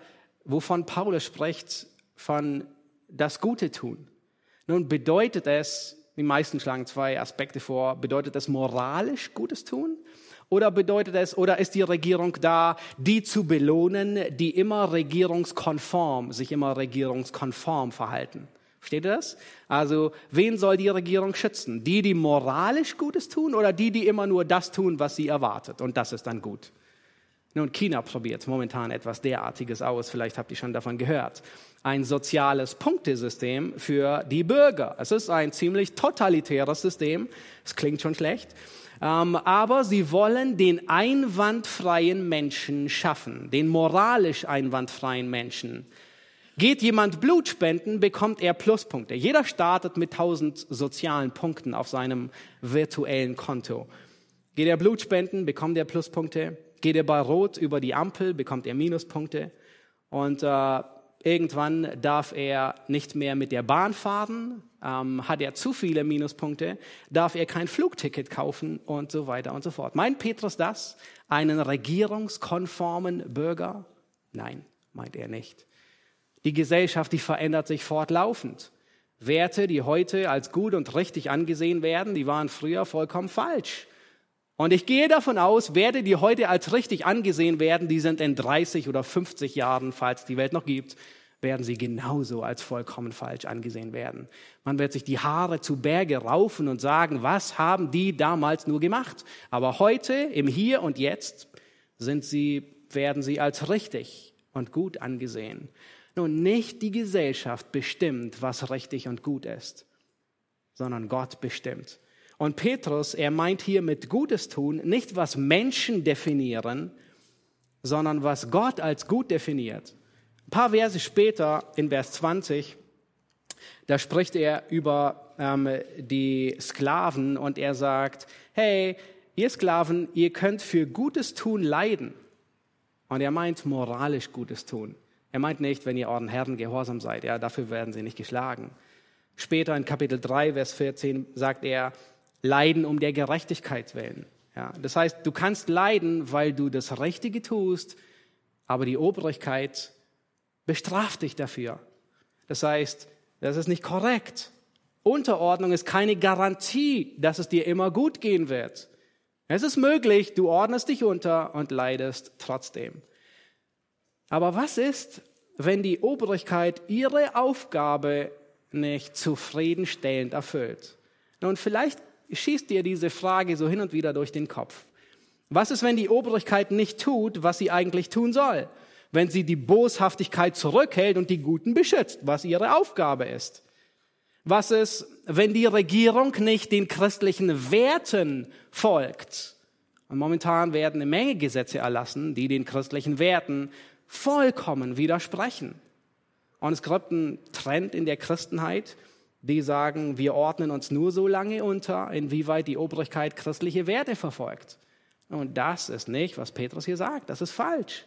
Speaker 1: wovon Paulus spricht, von das Gute tun? Nun bedeutet es, die meisten schlagen zwei Aspekte vor, bedeutet es moralisch Gutes tun? Oder bedeutet es, oder ist die Regierung da, die zu belohnen, die immer regierungskonform, sich immer regierungskonform verhalten? Versteht ihr das? Also, wen soll die Regierung schützen? Die, die moralisch Gutes tun oder die, die immer nur das tun, was sie erwartet? Und das ist dann gut. Nun, China probiert momentan etwas derartiges aus. Vielleicht habt ihr schon davon gehört. Ein soziales Punktesystem für die Bürger. Es ist ein ziemlich totalitäres System. Es klingt schon schlecht. Ähm, aber sie wollen den einwandfreien Menschen schaffen, den moralisch einwandfreien Menschen. Geht jemand Blut spenden, bekommt er Pluspunkte. Jeder startet mit 1000 sozialen Punkten auf seinem virtuellen Konto. Geht er Blut spenden, bekommt er Pluspunkte. Geht er bei Rot über die Ampel, bekommt er Minuspunkte. Und äh, irgendwann darf er nicht mehr mit der Bahn fahren. Ähm, hat er zu viele Minuspunkte, darf er kein Flugticket kaufen und so weiter und so fort. Meint Petrus das? Einen regierungskonformen Bürger? Nein, meint er nicht. Die Gesellschaft, die verändert sich fortlaufend. Werte, die heute als gut und richtig angesehen werden, die waren früher vollkommen falsch. Und ich gehe davon aus, Werte, die heute als richtig angesehen werden, die sind in 30 oder 50 Jahren, falls die Welt noch gibt, werden sie genauso als vollkommen falsch angesehen werden. Man wird sich die Haare zu Berge raufen und sagen, was haben die damals nur gemacht? Aber heute, im Hier und Jetzt, sind sie, werden sie als richtig und gut angesehen. Nun, nicht die Gesellschaft bestimmt, was richtig und gut ist, sondern Gott bestimmt. Und Petrus, er meint hier mit Gutes tun nicht, was Menschen definieren, sondern was Gott als gut definiert. Ein paar Verse später, in Vers 20, da spricht er über ähm, die Sklaven und er sagt, hey, ihr Sklaven, ihr könnt für Gutes tun leiden. Und er meint moralisch Gutes tun. Er meint nicht, wenn ihr euren Herren gehorsam seid, ja, dafür werden sie nicht geschlagen. Später in Kapitel 3, Vers 14 sagt er, leiden um der Gerechtigkeit willen. Ja, das heißt, du kannst leiden, weil du das Richtige tust, aber die Obrigkeit bestraft dich dafür. Das heißt, das ist nicht korrekt. Unterordnung ist keine Garantie, dass es dir immer gut gehen wird. Es ist möglich, du ordnest dich unter und leidest trotzdem. Aber was ist, wenn die Obrigkeit ihre Aufgabe nicht zufriedenstellend erfüllt? Nun, vielleicht schießt dir diese Frage so hin und wieder durch den Kopf. Was ist, wenn die Obrigkeit nicht tut, was sie eigentlich tun soll? Wenn sie die Boshaftigkeit zurückhält und die Guten beschützt, was ihre Aufgabe ist? Was ist, wenn die Regierung nicht den christlichen Werten folgt? Und momentan werden eine Menge Gesetze erlassen, die den christlichen Werten vollkommen widersprechen. Und es gibt einen Trend in der Christenheit, die sagen, wir ordnen uns nur so lange unter, inwieweit die Obrigkeit christliche Werte verfolgt. Und das ist nicht, was Petrus hier sagt. Das ist falsch.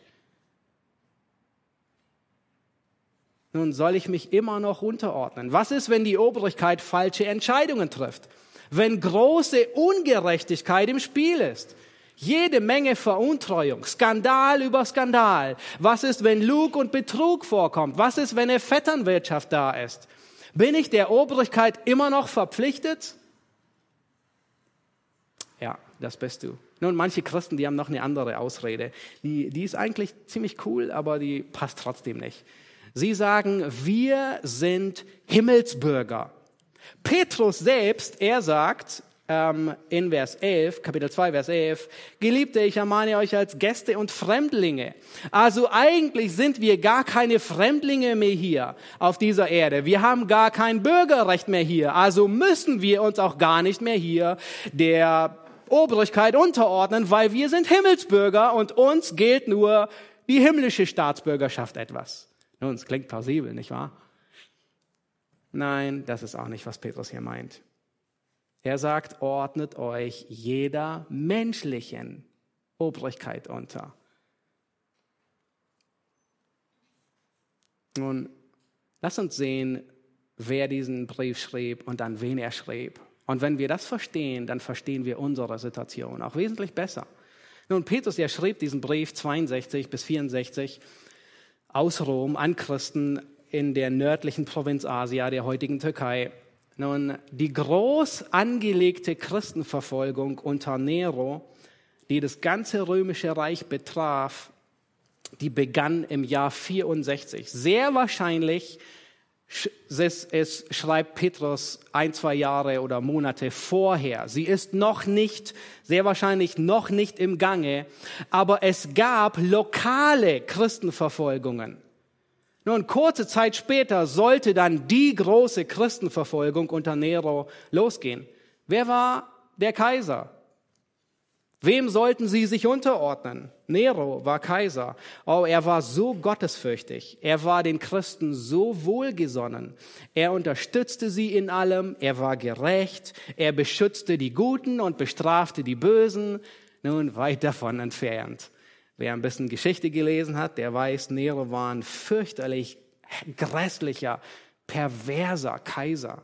Speaker 1: Nun soll ich mich immer noch unterordnen. Was ist, wenn die Obrigkeit falsche Entscheidungen trifft? Wenn große Ungerechtigkeit im Spiel ist? Jede Menge Veruntreuung, Skandal über Skandal. Was ist, wenn Lug und Betrug vorkommt? Was ist, wenn eine Vetternwirtschaft da ist? Bin ich der Obrigkeit immer noch verpflichtet? Ja, das bist du. Nun, manche Christen, die haben noch eine andere Ausrede. Die, die ist eigentlich ziemlich cool, aber die passt trotzdem nicht. Sie sagen, wir sind Himmelsbürger. Petrus selbst, er sagt ähm, in Vers 11, Kapitel 2, Vers 11, Geliebte, ich ermahne euch als Gäste und Fremdlinge. Also eigentlich sind wir gar keine Fremdlinge mehr hier auf dieser Erde. Wir haben gar kein Bürgerrecht mehr hier. Also müssen wir uns auch gar nicht mehr hier der Obrigkeit unterordnen, weil wir sind Himmelsbürger und uns gilt nur die himmlische Staatsbürgerschaft etwas. Nun, es klingt plausibel, nicht wahr? Nein, das ist auch nicht, was Petrus hier meint. Er sagt, ordnet euch jeder menschlichen Obrigkeit unter. Nun, lass uns sehen, wer diesen Brief schrieb und an wen er schrieb. Und wenn wir das verstehen, dann verstehen wir unsere Situation auch wesentlich besser. Nun, Petrus, er schrieb diesen Brief 62 bis 64 aus Rom an Christen in der nördlichen Provinz Asia, der heutigen Türkei. Nun, die groß angelegte Christenverfolgung unter Nero, die das ganze römische Reich betraf, die begann im Jahr 64. Sehr wahrscheinlich es, schreibt Petrus ein, zwei Jahre oder Monate vorher. Sie ist noch nicht, sehr wahrscheinlich noch nicht im Gange, aber es gab lokale Christenverfolgungen. Nun, kurze Zeit später sollte dann die große Christenverfolgung unter Nero losgehen. Wer war der Kaiser? Wem sollten sie sich unterordnen? Nero war Kaiser. Oh, er war so gottesfürchtig. Er war den Christen so wohlgesonnen. Er unterstützte sie in allem. Er war gerecht. Er beschützte die Guten und bestrafte die Bösen. Nun, weit davon entfernt. Wer ein bisschen Geschichte gelesen hat, der weiß, Nero war ein fürchterlich grässlicher, perverser Kaiser.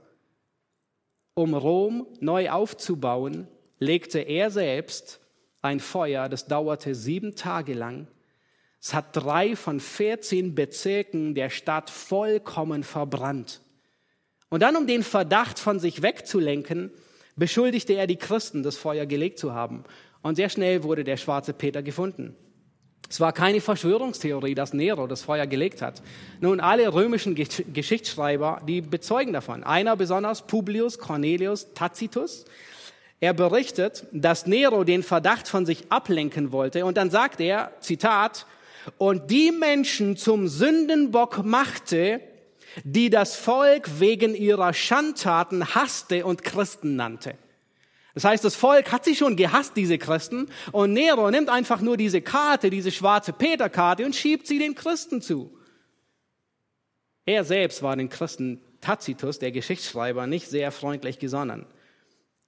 Speaker 1: Um Rom neu aufzubauen, legte er selbst ein Feuer, das dauerte sieben Tage lang. Es hat drei von 14 Bezirken der Stadt vollkommen verbrannt. Und dann, um den Verdacht von sich wegzulenken, beschuldigte er die Christen, das Feuer gelegt zu haben. Und sehr schnell wurde der schwarze Peter gefunden. Es war keine Verschwörungstheorie, dass Nero das Feuer gelegt hat. Nun, alle römischen Geschichtsschreiber, die bezeugen davon. Einer besonders, Publius Cornelius Tacitus, er berichtet, dass Nero den Verdacht von sich ablenken wollte und dann sagt er, Zitat, und die Menschen zum Sündenbock machte, die das Volk wegen ihrer Schandtaten hasste und Christen nannte. Das heißt, das Volk hat sie schon gehasst, diese Christen, und Nero nimmt einfach nur diese Karte, diese schwarze Peterkarte und schiebt sie den Christen zu. Er selbst war den Christen Tacitus, der Geschichtsschreiber, nicht sehr freundlich gesonnen.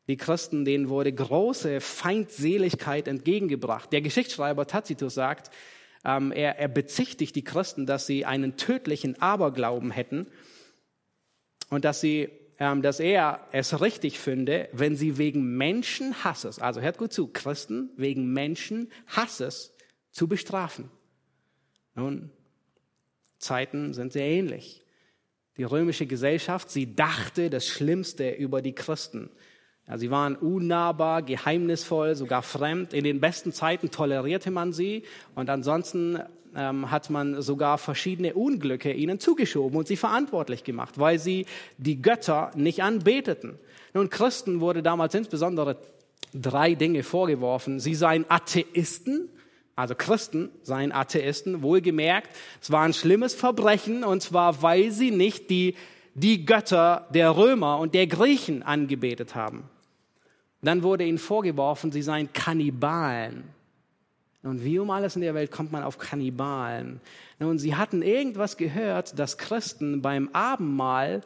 Speaker 1: Die Christen, denen wurde große Feindseligkeit entgegengebracht. Der Geschichtsschreiber Tacitus sagt, ähm, er, er bezichtigt die Christen, dass sie einen tödlichen Aberglauben hätten und dass sie dass er es richtig finde, wenn sie wegen Menschenhasses, also hört gut zu, Christen wegen Menschenhasses zu bestrafen. Nun, Zeiten sind sehr ähnlich. Die römische Gesellschaft, sie dachte das Schlimmste über die Christen. Ja, sie waren unnahbar, geheimnisvoll, sogar fremd. In den besten Zeiten tolerierte man sie und ansonsten ähm, hat man sogar verschiedene Unglücke ihnen zugeschoben und sie verantwortlich gemacht, weil sie die Götter nicht anbeteten. Nun, Christen wurde damals insbesondere drei Dinge vorgeworfen. Sie seien Atheisten, also Christen seien Atheisten, wohlgemerkt. Es war ein schlimmes Verbrechen und zwar, weil sie nicht die, die Götter der Römer und der Griechen angebetet haben. Dann wurde ihnen vorgeworfen, sie seien Kannibalen. Und wie um alles in der Welt kommt man auf Kannibalen? Nun, sie hatten irgendwas gehört, dass Christen beim Abendmahl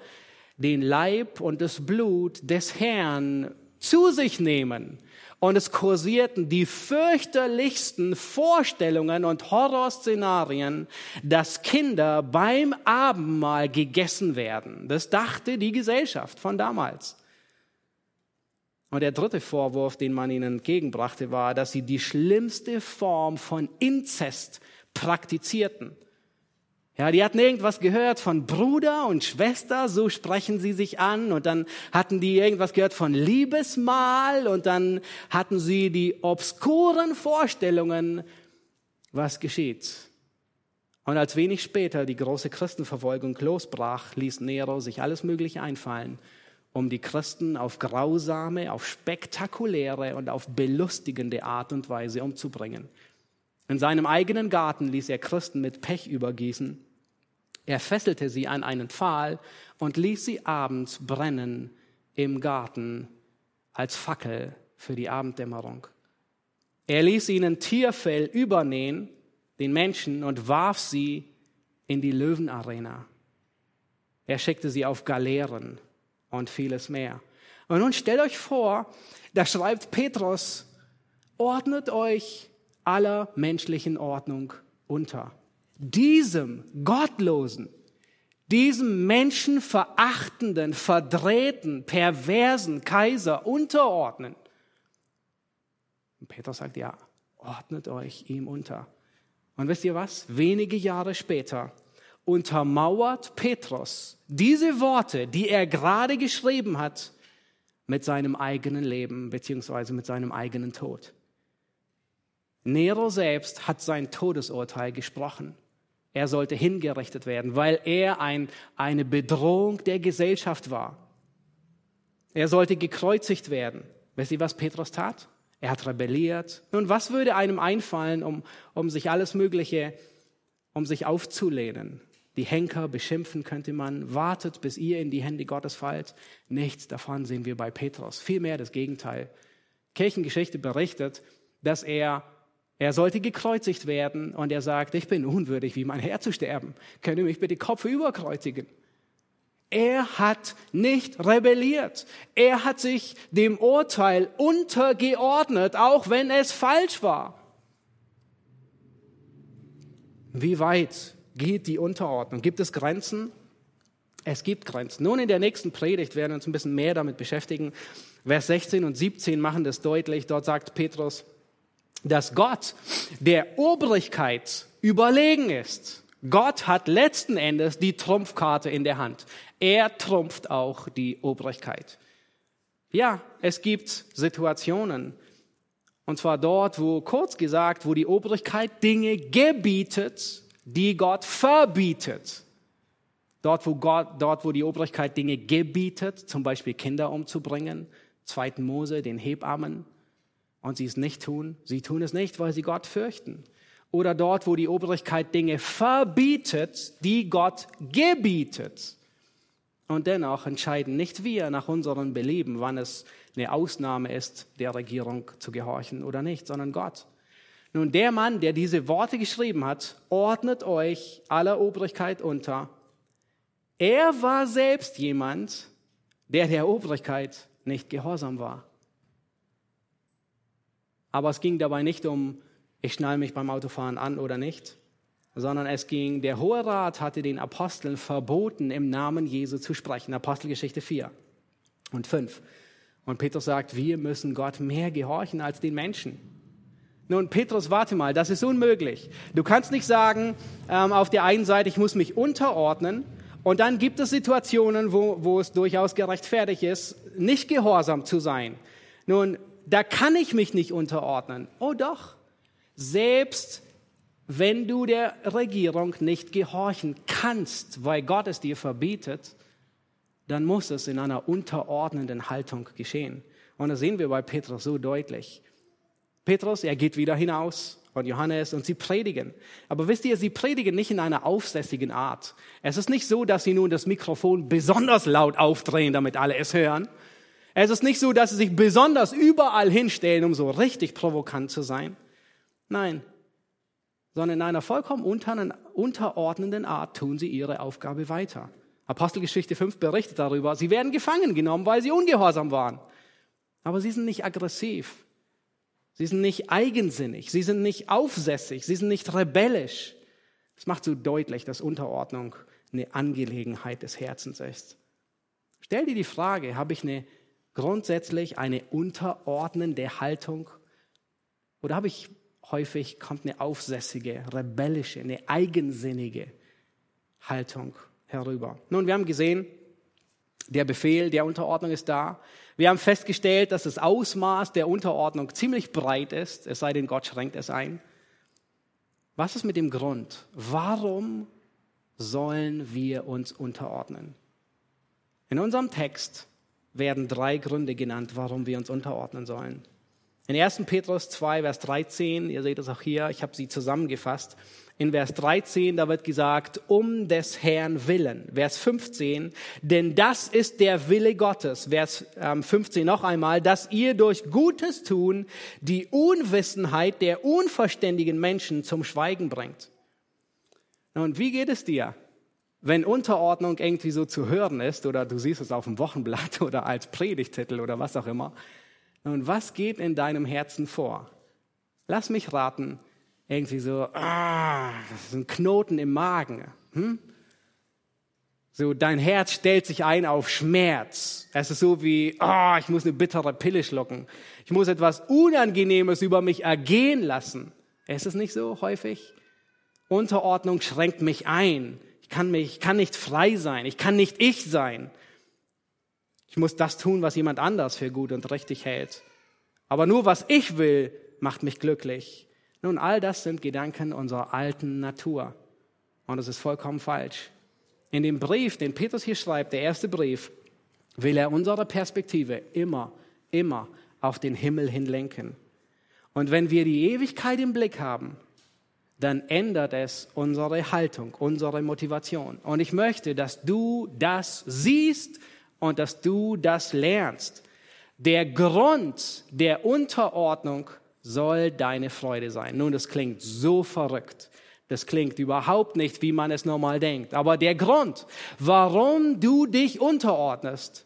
Speaker 1: den Leib und das Blut des Herrn zu sich nehmen. Und es kursierten die fürchterlichsten Vorstellungen und Horrorszenarien, dass Kinder beim Abendmahl gegessen werden. Das dachte die Gesellschaft von damals. Und der dritte Vorwurf, den man ihnen entgegenbrachte, war, dass sie die schlimmste Form von Inzest praktizierten. Ja, die hatten irgendwas gehört von Bruder und Schwester, so sprechen sie sich an. Und dann hatten die irgendwas gehört von Liebesmahl. Und dann hatten sie die obskuren Vorstellungen, was geschieht. Und als wenig später die große Christenverfolgung losbrach, ließ Nero sich alles Mögliche einfallen, um die Christen auf grausame, auf spektakuläre und auf belustigende Art und Weise umzubringen. In seinem eigenen Garten ließ er Christen mit Pech übergießen er fesselte sie an einen Pfahl und ließ sie abends brennen im Garten als Fackel für die Abenddämmerung. Er ließ ihnen Tierfell übernähen, den Menschen, und warf sie in die Löwenarena. Er schickte sie auf Galeeren und vieles mehr. Und nun stellt euch vor, da schreibt Petrus, ordnet euch aller menschlichen Ordnung unter diesem gottlosen, diesem menschenverachtenden, verdrehten, perversen Kaiser unterordnen. Und Petrus sagt, ja, ordnet euch ihm unter. Und wisst ihr was? Wenige Jahre später untermauert Petrus diese Worte, die er gerade geschrieben hat, mit seinem eigenen Leben beziehungsweise mit seinem eigenen Tod. Nero selbst hat sein Todesurteil gesprochen. Er sollte hingerichtet werden, weil er ein, eine Bedrohung der Gesellschaft war. Er sollte gekreuzigt werden. Wisst ihr, was Petrus tat? Er hat rebelliert. Nun, was würde einem einfallen, um, um sich alles Mögliche, um sich aufzulehnen? Die Henker beschimpfen könnte man. Wartet, bis ihr in die Hände Gottes fallt. Nichts davon sehen wir bei Petrus. Vielmehr das Gegenteil. Kirchengeschichte berichtet, dass er er sollte gekreuzigt werden und er sagt, ich bin unwürdig, wie mein Herr zu sterben. Könnt ihr mich bitte kopfüber kreuzigen? Er hat nicht rebelliert. Er hat sich dem Urteil untergeordnet, auch wenn es falsch war. Wie weit geht die Unterordnung? Gibt es Grenzen? Es gibt Grenzen. Nun in der nächsten Predigt werden wir uns ein bisschen mehr damit beschäftigen. Vers 16 und 17 machen das deutlich. Dort sagt Petrus, dass Gott der Obrigkeit überlegen ist. Gott hat letzten Endes die Trumpfkarte in der Hand. Er trumpft auch die Obrigkeit. Ja, es gibt Situationen, und zwar dort, wo, kurz gesagt, wo die Obrigkeit Dinge gebietet, die Gott verbietet. Dort, wo Gott, dort, wo die Obrigkeit Dinge gebietet, zum Beispiel Kinder umzubringen, zweiten Mose, den Hebammen, und sie es nicht tun. Sie tun es nicht, weil sie Gott fürchten. Oder dort, wo die Obrigkeit Dinge verbietet, die Gott gebietet. Und dennoch entscheiden nicht wir nach unserem Belieben, wann es eine Ausnahme ist, der Regierung zu gehorchen oder nicht, sondern Gott. Nun, der Mann, der diese Worte geschrieben hat, ordnet euch aller Obrigkeit unter. Er war selbst jemand, der der Obrigkeit nicht gehorsam war. Aber es ging dabei nicht um, ich schnall mich beim Autofahren an oder nicht, sondern es ging, der Hohe Rat hatte den Aposteln verboten, im Namen Jesu zu sprechen. Apostelgeschichte 4 und 5. Und Petrus sagt, wir müssen Gott mehr gehorchen als den Menschen. Nun, Petrus, warte mal, das ist unmöglich. Du kannst nicht sagen, ähm, auf der einen Seite, ich muss mich unterordnen, und dann gibt es Situationen, wo, wo es durchaus gerechtfertigt ist, nicht gehorsam zu sein. Nun, da kann ich mich nicht unterordnen. Oh doch, selbst wenn du der Regierung nicht gehorchen kannst, weil Gott es dir verbietet, dann muss es in einer unterordnenden Haltung geschehen. Und das sehen wir bei Petrus so deutlich. Petrus, er geht wieder hinaus und Johannes und sie predigen. Aber wisst ihr, sie predigen nicht in einer aufsässigen Art. Es ist nicht so, dass sie nun das Mikrofon besonders laut aufdrehen, damit alle es hören, es ist nicht so, dass sie sich besonders überall hinstellen, um so richtig provokant zu sein. Nein, sondern in einer vollkommen unterordnenden Art tun sie ihre Aufgabe weiter. Apostelgeschichte 5 berichtet darüber, sie werden gefangen genommen, weil sie ungehorsam waren. Aber sie sind nicht aggressiv. Sie sind nicht eigensinnig. Sie sind nicht aufsässig. Sie sind nicht rebellisch. Das macht so deutlich, dass Unterordnung eine Angelegenheit des Herzens ist. Stell dir die Frage, habe ich eine grundsätzlich eine unterordnende Haltung? Oder habe ich häufig, kommt eine aufsässige, rebellische, eine eigensinnige Haltung herüber. Nun, wir haben gesehen, der Befehl der Unterordnung ist da. Wir haben festgestellt, dass das Ausmaß der Unterordnung ziemlich breit ist, es sei denn, Gott schränkt es ein. Was ist mit dem Grund? Warum sollen wir uns unterordnen? In unserem Text werden drei Gründe genannt, warum wir uns unterordnen sollen. In 1. Petrus 2, Vers 13, ihr seht es auch hier, ich habe sie zusammengefasst. In Vers 13, da wird gesagt, um des Herrn willen. Vers 15, denn das ist der Wille Gottes. Vers 15 ähm, noch einmal, dass ihr durch Gutes tun die Unwissenheit der unverständigen Menschen zum Schweigen bringt. Und wie geht es dir, wenn Unterordnung irgendwie so zu hören ist oder du siehst es auf dem Wochenblatt oder als Predigtitel oder was auch immer? Nun, was geht in deinem Herzen vor? Lass mich raten, irgendwie so, ah, das ist ein Knoten im Magen. Hm? So, dein Herz stellt sich ein auf Schmerz. Es ist so wie, ah, ich muss eine bittere Pille schlucken. Ich muss etwas Unangenehmes über mich ergehen lassen. Ist es nicht so häufig? Unterordnung schränkt mich ein. Ich kann mich, ich kann nicht frei sein. Ich kann nicht ich sein. Ich muss das tun, was jemand anders für gut und richtig hält. Aber nur was ich will, macht mich glücklich. Nun, all das sind Gedanken unserer alten Natur. Und das ist vollkommen falsch. In dem Brief, den Petrus hier schreibt, der erste Brief, will er unsere Perspektive immer, immer auf den Himmel hinlenken. Und wenn wir die Ewigkeit im Blick haben, dann ändert es unsere Haltung, unsere Motivation. Und ich möchte, dass du das siehst und dass du das lernst. Der Grund der Unterordnung soll deine Freude sein. Nun, das klingt so verrückt. Das klingt überhaupt nicht, wie man es normal denkt. Aber der Grund, warum du dich unterordnest,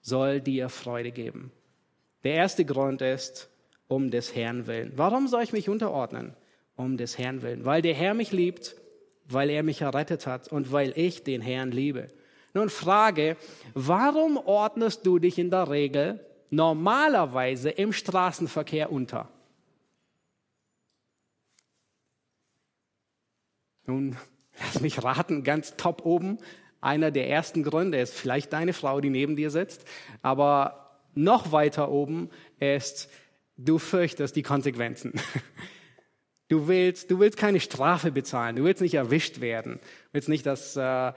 Speaker 1: soll dir Freude geben. Der erste Grund ist, um des Herrn willen. Warum soll ich mich unterordnen? Um des Herrn willen. Weil der Herr mich liebt, weil er mich errettet hat und weil ich den Herrn liebe. Nun frage, warum ordnest du dich in der Regel normalerweise im Straßenverkehr unter? Nun, lass mich raten, ganz top oben. Einer der ersten Gründe ist vielleicht deine Frau, die neben dir sitzt, aber noch weiter oben ist, du fürchtest die Konsequenzen. Du willst, du willst keine Strafe bezahlen, du willst nicht erwischt werden, du willst nicht, dass äh,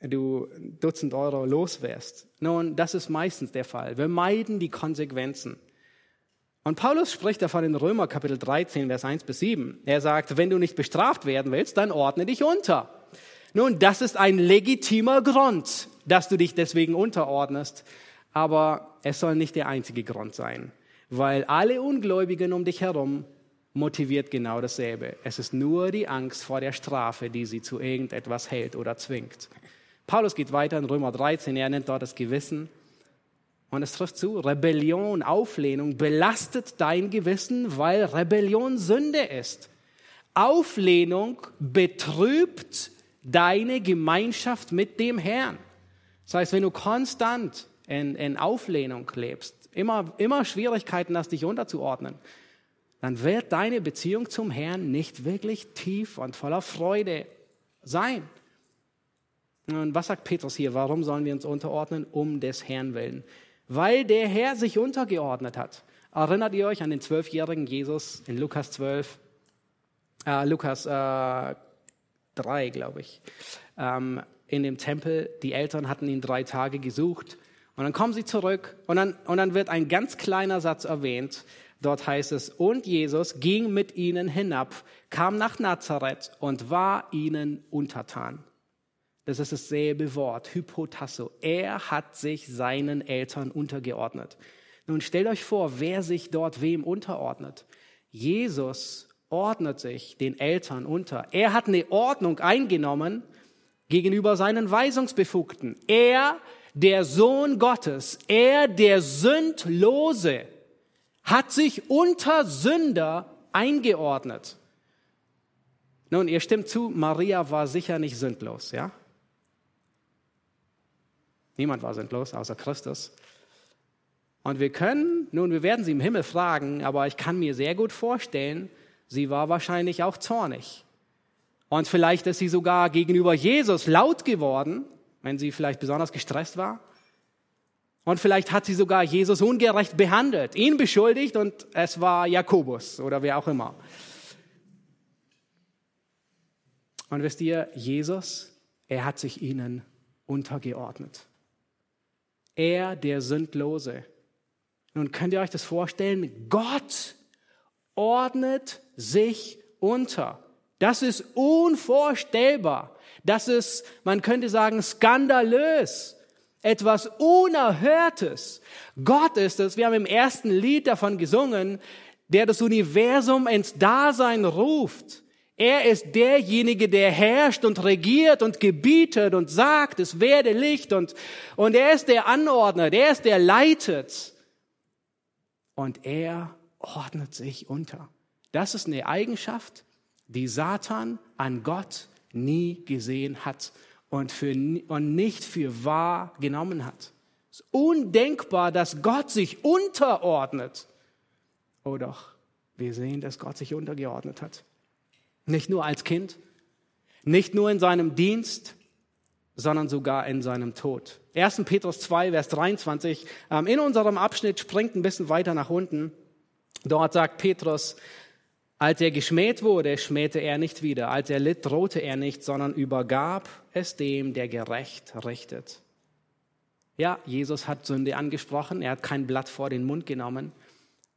Speaker 1: du Dutzend Euro los wärst. Nun, das ist meistens der Fall. Wir meiden die Konsequenzen. Und Paulus spricht davon in Römer Kapitel 13, Vers 1 bis 7. Er sagt, wenn du nicht bestraft werden willst, dann ordne dich unter. Nun, das ist ein legitimer Grund, dass du dich deswegen unterordnest. Aber es soll nicht der einzige Grund sein, weil alle Ungläubigen um dich herum motiviert genau dasselbe. Es ist nur die Angst vor der Strafe, die sie zu irgendetwas hält oder zwingt. Paulus geht weiter in Römer 13, er nennt dort das Gewissen. Und es trifft zu, Rebellion, Auflehnung belastet dein Gewissen, weil Rebellion Sünde ist. Auflehnung betrübt deine Gemeinschaft mit dem Herrn. Das heißt, wenn du konstant in, in Auflehnung lebst, immer, immer Schwierigkeiten hast, dich unterzuordnen, dann wird deine Beziehung zum Herrn nicht wirklich tief und voller Freude sein. Und was sagt Petrus hier? Warum sollen wir uns unterordnen? Um des Herrn willen. Weil der Herr sich untergeordnet hat. Erinnert ihr euch an den zwölfjährigen Jesus in Lukas 12, äh, Lukas äh, 3, glaube ich, ähm, in dem Tempel. Die Eltern hatten ihn drei Tage gesucht. Und dann kommen sie zurück und dann, und dann wird ein ganz kleiner Satz erwähnt. Dort heißt es, und Jesus ging mit ihnen hinab, kam nach Nazareth und war ihnen untertan. Das ist dasselbe Wort, Hypotasso. Er hat sich seinen Eltern untergeordnet. Nun stellt euch vor, wer sich dort wem unterordnet. Jesus ordnet sich den Eltern unter. Er hat eine Ordnung eingenommen gegenüber seinen Weisungsbefugten. Er, der Sohn Gottes, er, der Sündlose, hat sich unter Sünder eingeordnet. Nun, ihr stimmt zu, Maria war sicher nicht sündlos, ja? Niemand war sinnlos außer Christus. Und wir können, nun, wir werden sie im Himmel fragen, aber ich kann mir sehr gut vorstellen, sie war wahrscheinlich auch zornig. Und vielleicht ist sie sogar gegenüber Jesus laut geworden, wenn sie vielleicht besonders gestresst war. Und vielleicht hat sie sogar Jesus ungerecht behandelt, ihn beschuldigt und es war Jakobus oder wer auch immer. Und wisst ihr, Jesus, er hat sich ihnen untergeordnet. Er, der Sündlose. Nun könnt ihr euch das vorstellen? Gott ordnet sich unter. Das ist unvorstellbar. Das ist, man könnte sagen, skandalös. Etwas Unerhörtes. Gott ist es, wir haben im ersten Lied davon gesungen, der das Universum ins Dasein ruft. Er ist derjenige, der herrscht und regiert und gebietet und sagt, es werde Licht und, und er ist der Anordner, der ist der leitet. Und er ordnet sich unter. Das ist eine Eigenschaft, die Satan an Gott nie gesehen hat und, für, und nicht für wahr genommen hat. Es ist undenkbar, dass Gott sich unterordnet. Oh doch, wir sehen, dass Gott sich untergeordnet hat. Nicht nur als Kind, nicht nur in seinem Dienst, sondern sogar in seinem Tod. 1. Petrus 2, Vers 23. Ähm, in unserem Abschnitt springt ein bisschen weiter nach unten. Dort sagt Petrus, als er geschmäht wurde, schmähte er nicht wieder. Als er litt, drohte er nicht, sondern übergab es dem, der gerecht richtet. Ja, Jesus hat Sünde angesprochen. Er hat kein Blatt vor den Mund genommen.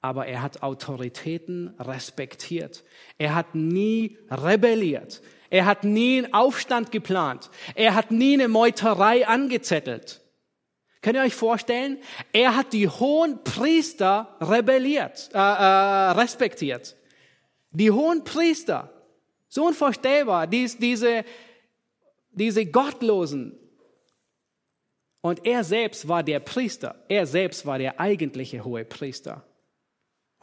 Speaker 1: Aber er hat Autoritäten respektiert. Er hat nie rebelliert. Er hat nie einen Aufstand geplant. Er hat nie eine Meuterei angezettelt. Könnt ihr euch vorstellen? Er hat die hohen Priester rebelliert, äh, äh, respektiert. Die hohen Priester, so unvorstellbar, dies, diese, diese Gottlosen. Und er selbst war der Priester. Er selbst war der eigentliche hohe Priester.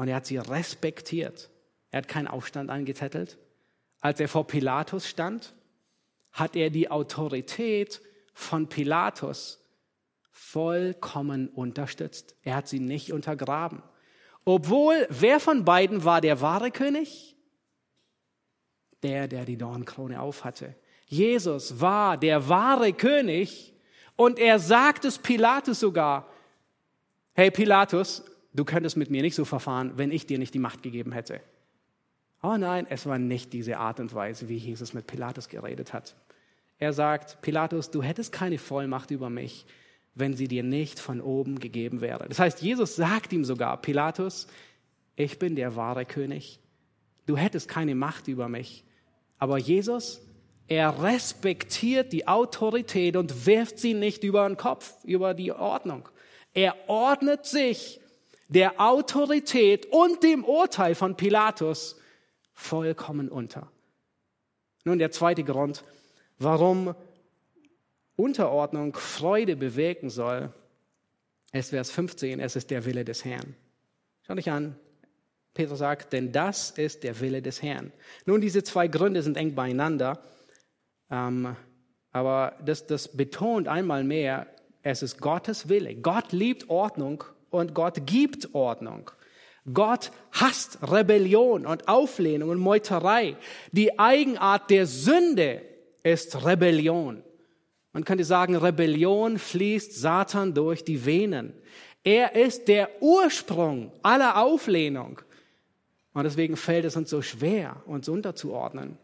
Speaker 1: Und er hat sie respektiert. Er hat keinen Aufstand angezettelt. Als er vor Pilatus stand, hat er die Autorität von Pilatus vollkommen unterstützt. Er hat sie nicht untergraben. Obwohl, wer von beiden war der wahre König? Der, der die Dornkrone aufhatte. Jesus war der wahre König und er sagt es Pilatus sogar. Hey Pilatus, du könntest mit mir nicht so verfahren, wenn ich dir nicht die Macht gegeben hätte. Oh nein, es war nicht diese Art und Weise, wie Jesus mit Pilatus geredet hat. Er sagt, Pilatus, du hättest keine Vollmacht über mich, wenn sie dir nicht von oben gegeben wäre. Das heißt, Jesus sagt ihm sogar, Pilatus, ich bin der wahre König. Du hättest keine Macht über mich. Aber Jesus, er respektiert die Autorität und wirft sie nicht über den Kopf, über die Ordnung. Er ordnet sich der Autorität und dem Urteil von Pilatus vollkommen unter. Nun der zweite Grund, warum Unterordnung Freude bewirken soll, ist Vers 15, es ist der Wille des Herrn. Schau dich an. Petrus sagt, denn das ist der Wille des Herrn. Nun, diese zwei Gründe sind eng beieinander, ähm, aber das, das betont einmal mehr, es ist Gottes Wille. Gott liebt Ordnung und Gott gibt Ordnung. Gott hasst Rebellion und Auflehnung und Meuterei. Die Eigenart der Sünde ist Rebellion. Man könnte sagen, Rebellion fließt Satan durch die Venen. Er ist der Ursprung aller Auflehnung. Und deswegen fällt es uns so schwer, uns unterzuordnen.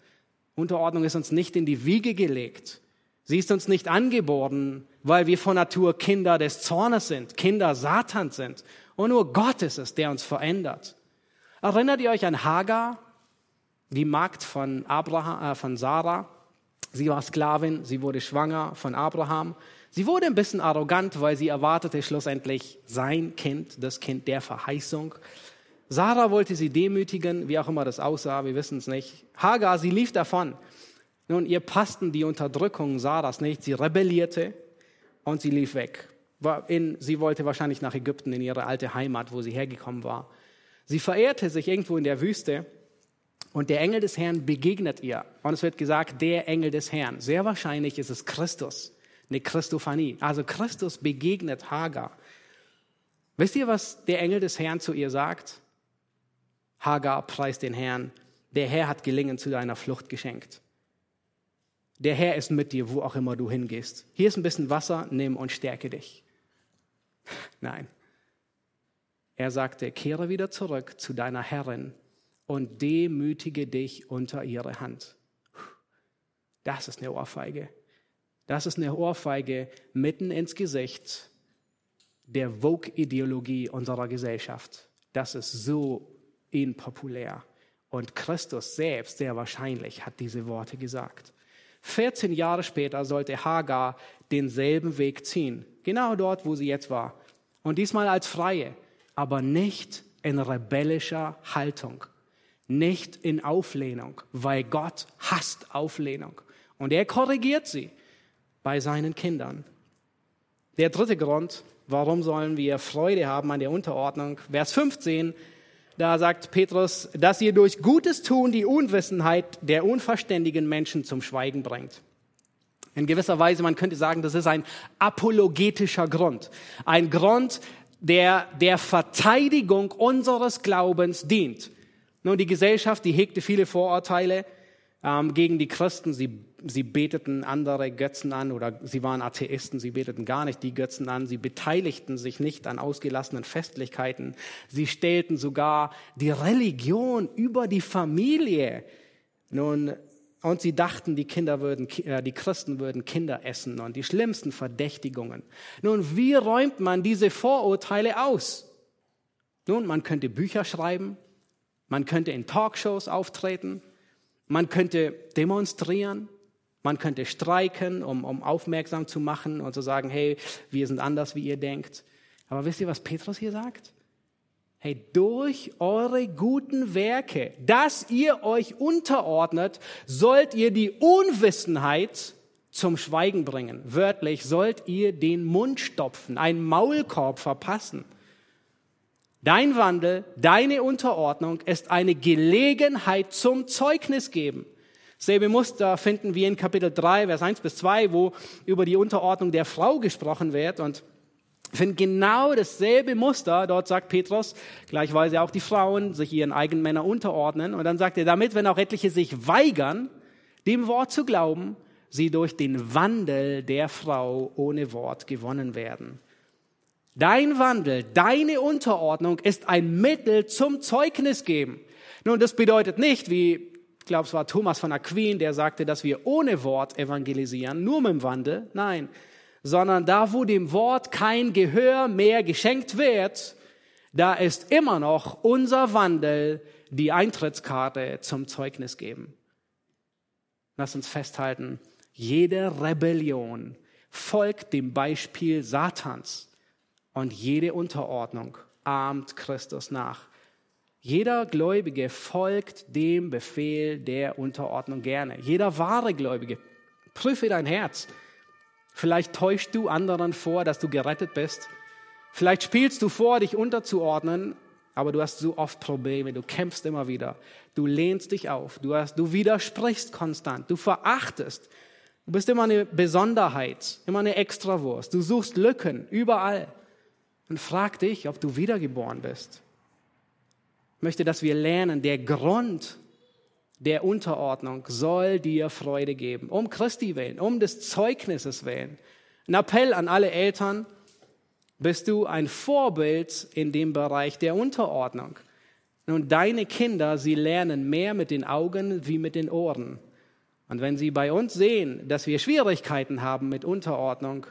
Speaker 1: Unterordnung ist uns nicht in die Wiege gelegt. Sie ist uns nicht angeboren, weil wir von Natur Kinder des Zornes sind, Kinder Satans sind. Und nur Gott ist es, der uns verändert. Erinnert ihr euch an Hagar, die Magd von, Abraham, äh, von Sarah? Sie war Sklavin, sie wurde schwanger von Abraham. Sie wurde ein bisschen arrogant, weil sie erwartete schlussendlich sein Kind, das Kind der Verheißung. Sarah wollte sie demütigen, wie auch immer das aussah, wir wissen es nicht. Hagar, sie lief davon. Nun, ihr passten die Unterdrückung Sarahs nicht. Sie rebellierte und sie lief weg. In, sie wollte wahrscheinlich nach Ägypten, in ihre alte Heimat, wo sie hergekommen war. Sie verehrte sich irgendwo in der Wüste und der Engel des Herrn begegnet ihr. Und es wird gesagt, der Engel des Herrn. Sehr wahrscheinlich ist es Christus, eine Christophanie. Also Christus begegnet Hagar. Wisst ihr, was der Engel des Herrn zu ihr sagt? Hagar preist den Herrn. Der Herr hat Gelingen zu deiner Flucht geschenkt. Der Herr ist mit dir, wo auch immer du hingehst. Hier ist ein bisschen Wasser, nimm und stärke dich. Nein. Er sagte, kehre wieder zurück zu deiner Herrin und demütige dich unter ihre Hand. Das ist eine Ohrfeige. Das ist eine Ohrfeige mitten ins Gesicht der Vogue-Ideologie unserer Gesellschaft. Das ist so impopulär. Und Christus selbst, sehr wahrscheinlich, hat diese Worte gesagt. 14 Jahre später sollte Hagar denselben Weg ziehen, genau dort, wo sie jetzt war. Und diesmal als Freie, aber nicht in rebellischer Haltung, nicht in Auflehnung, weil Gott hasst Auflehnung. Und er korrigiert sie bei seinen Kindern. Der dritte Grund, warum sollen wir Freude haben an der Unterordnung, Vers 15, da sagt Petrus, dass ihr durch gutes Tun die Unwissenheit der unverständigen Menschen zum Schweigen bringt. In gewisser Weise, man könnte sagen, das ist ein apologetischer Grund. Ein Grund, der der Verteidigung unseres Glaubens dient. Nun, die Gesellschaft, die hegte viele Vorurteile ähm, gegen die Christen. Sie, sie beteten andere Götzen an oder sie waren Atheisten, sie beteten gar nicht die Götzen an. Sie beteiligten sich nicht an ausgelassenen Festlichkeiten. Sie stellten sogar die Religion über die Familie. Nun, und sie dachten, die Kinder würden, äh, die Christen würden Kinder essen und die schlimmsten Verdächtigungen. Nun, wie räumt man diese Vorurteile aus? Nun, man könnte Bücher schreiben, man könnte in Talkshows auftreten, man könnte demonstrieren, man könnte streiken, um, um aufmerksam zu machen und zu sagen, hey, wir sind anders, wie ihr denkt. Aber wisst ihr, was Petrus hier sagt? Hey, durch eure guten Werke, dass ihr euch unterordnet, sollt ihr die Unwissenheit zum Schweigen bringen. Wörtlich sollt ihr den Mund stopfen, einen Maulkorb verpassen. Dein Wandel, deine Unterordnung ist eine Gelegenheit zum Zeugnis geben. Selbe Muster finden wir in Kapitel 3, Vers 1 bis 2, wo über die Unterordnung der Frau gesprochen wird und finden genau dasselbe Muster. Dort sagt Petrus, gleichweise auch die Frauen sich ihren eigenen Männern unterordnen. Und dann sagt er, damit, wenn auch etliche sich weigern, dem Wort zu glauben, sie durch den Wandel der Frau ohne Wort gewonnen werden. Dein Wandel, deine Unterordnung ist ein Mittel zum Zeugnis geben. Nun, das bedeutet nicht, wie ich glaube, es war Thomas von Aquin, der sagte, dass wir ohne Wort evangelisieren, nur mit dem Wandel. Nein, sondern da, wo dem Wort kein Gehör mehr geschenkt wird, da ist immer noch unser Wandel die Eintrittskarte zum Zeugnis geben. Lass uns festhalten, jede Rebellion folgt dem Beispiel Satans und jede Unterordnung ahmt Christus nach. Jeder Gläubige folgt dem Befehl der Unterordnung gerne. Jeder wahre Gläubige. Prüfe dein Herz. Vielleicht täuschst du anderen vor, dass du gerettet bist. Vielleicht spielst du vor, dich unterzuordnen, aber du hast so oft Probleme. Du kämpfst immer wieder. Du lehnst dich auf. Du, hast, du widersprichst konstant. Du verachtest. Du bist immer eine Besonderheit, immer eine Extrawurst. Du suchst Lücken überall und frag dich, ob du wiedergeboren bist. Möchte, dass wir lernen, der Grund der Unterordnung soll dir Freude geben, um Christi willen, um des Zeugnisses willen. Ein Appell an alle Eltern, bist du ein Vorbild in dem Bereich der Unterordnung. Nun, deine Kinder, sie lernen mehr mit den Augen wie mit den Ohren. Und wenn sie bei uns sehen, dass wir Schwierigkeiten haben mit Unterordnung,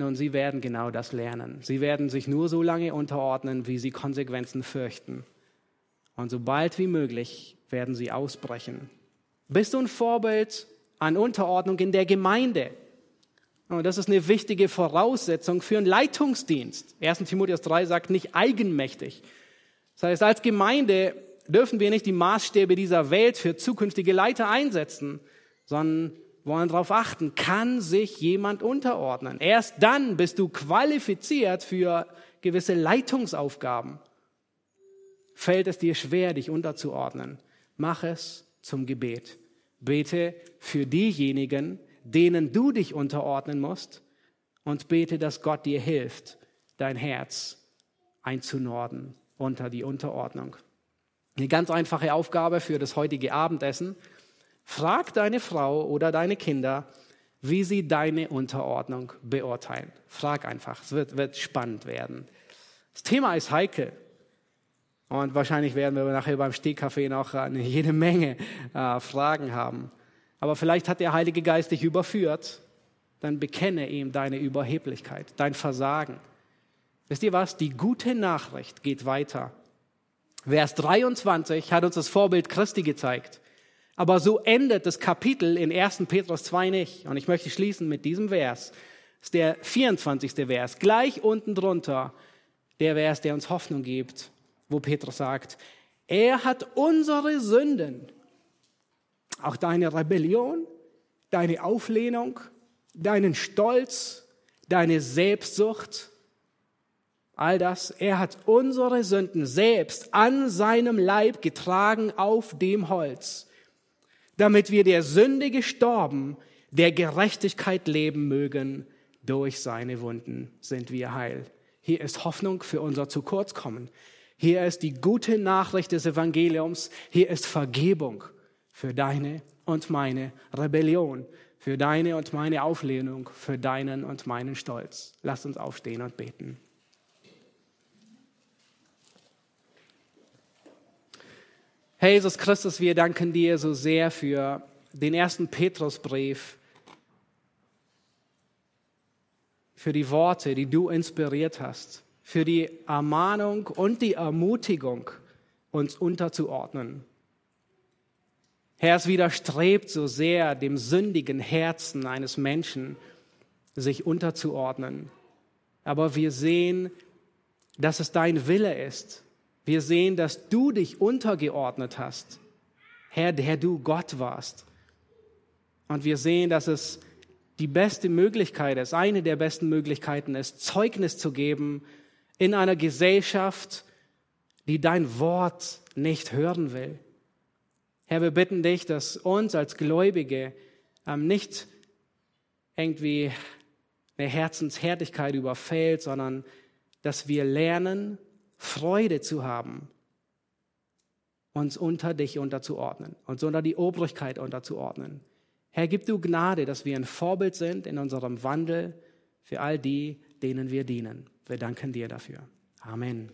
Speaker 1: nun, sie werden genau das lernen. Sie werden sich nur so lange unterordnen, wie sie Konsequenzen fürchten. Und sobald wie möglich werden sie ausbrechen. Bist du ein Vorbild an Unterordnung in der Gemeinde? Und das ist eine wichtige Voraussetzung für einen Leitungsdienst. 1. Timotheus 3 sagt nicht eigenmächtig. Das heißt, als Gemeinde dürfen wir nicht die Maßstäbe dieser Welt für zukünftige Leiter einsetzen, sondern wollen darauf achten, kann sich jemand unterordnen. Erst dann bist du qualifiziert für gewisse Leitungsaufgaben. Fällt es dir schwer, dich unterzuordnen, mach es zum Gebet. Bete für diejenigen, denen du dich unterordnen musst und bete, dass Gott dir hilft, dein Herz einzunorden unter die Unterordnung. Eine ganz einfache Aufgabe für das heutige Abendessen. Frag deine Frau oder deine Kinder, wie sie deine Unterordnung beurteilen. Frag einfach, es wird, wird spannend werden. Das Thema ist heikel. Und wahrscheinlich werden wir nachher beim Stehkaffee noch eine jede Menge äh, Fragen haben. Aber vielleicht hat der Heilige Geist dich überführt. Dann bekenne ihm deine Überheblichkeit, dein Versagen. Wisst ihr was? Die gute Nachricht geht weiter. Vers 23 hat uns das Vorbild Christi gezeigt. Aber so endet das Kapitel in 1. Petrus 2 nicht. Und ich möchte schließen mit diesem Vers. Das ist der 24. Vers. Gleich unten drunter der Vers, der uns Hoffnung gibt, wo Petrus sagt, er hat unsere Sünden, auch deine Rebellion, deine Auflehnung, deinen Stolz, deine Selbstsucht, all das, er hat unsere Sünden selbst an seinem Leib getragen auf dem Holz, damit wir der Sünde gestorben, der Gerechtigkeit leben mögen. Durch seine Wunden sind wir heil. Hier ist Hoffnung für unser zu kurz kommen. Hier ist die gute Nachricht des Evangeliums. Hier ist Vergebung für deine und meine Rebellion, für deine und meine Auflehnung, für deinen und meinen Stolz. Lass uns aufstehen und beten. Herr Jesus Christus, wir danken dir so sehr für den ersten Petrusbrief, für die Worte, die du inspiriert hast für die Ermahnung und die Ermutigung, uns unterzuordnen. Herr, es widerstrebt so sehr dem sündigen Herzen eines Menschen, sich unterzuordnen. Aber wir sehen, dass es dein Wille ist. Wir sehen, dass du dich untergeordnet hast. Herr, der du Gott warst. Und wir sehen, dass es die beste Möglichkeit ist, eine der besten Möglichkeiten ist, Zeugnis zu geben in einer Gesellschaft, die dein Wort nicht hören will. Herr, wir bitten dich, dass uns als Gläubige ähm, nicht irgendwie eine Herzenshärtigkeit überfällt, sondern dass wir lernen, Freude zu haben, uns unter dich unterzuordnen, uns unter die Obrigkeit unterzuordnen. Herr, gib du Gnade, dass wir ein Vorbild sind in unserem Wandel für all die, denen wir dienen. Wir danken dir dafür. Amen.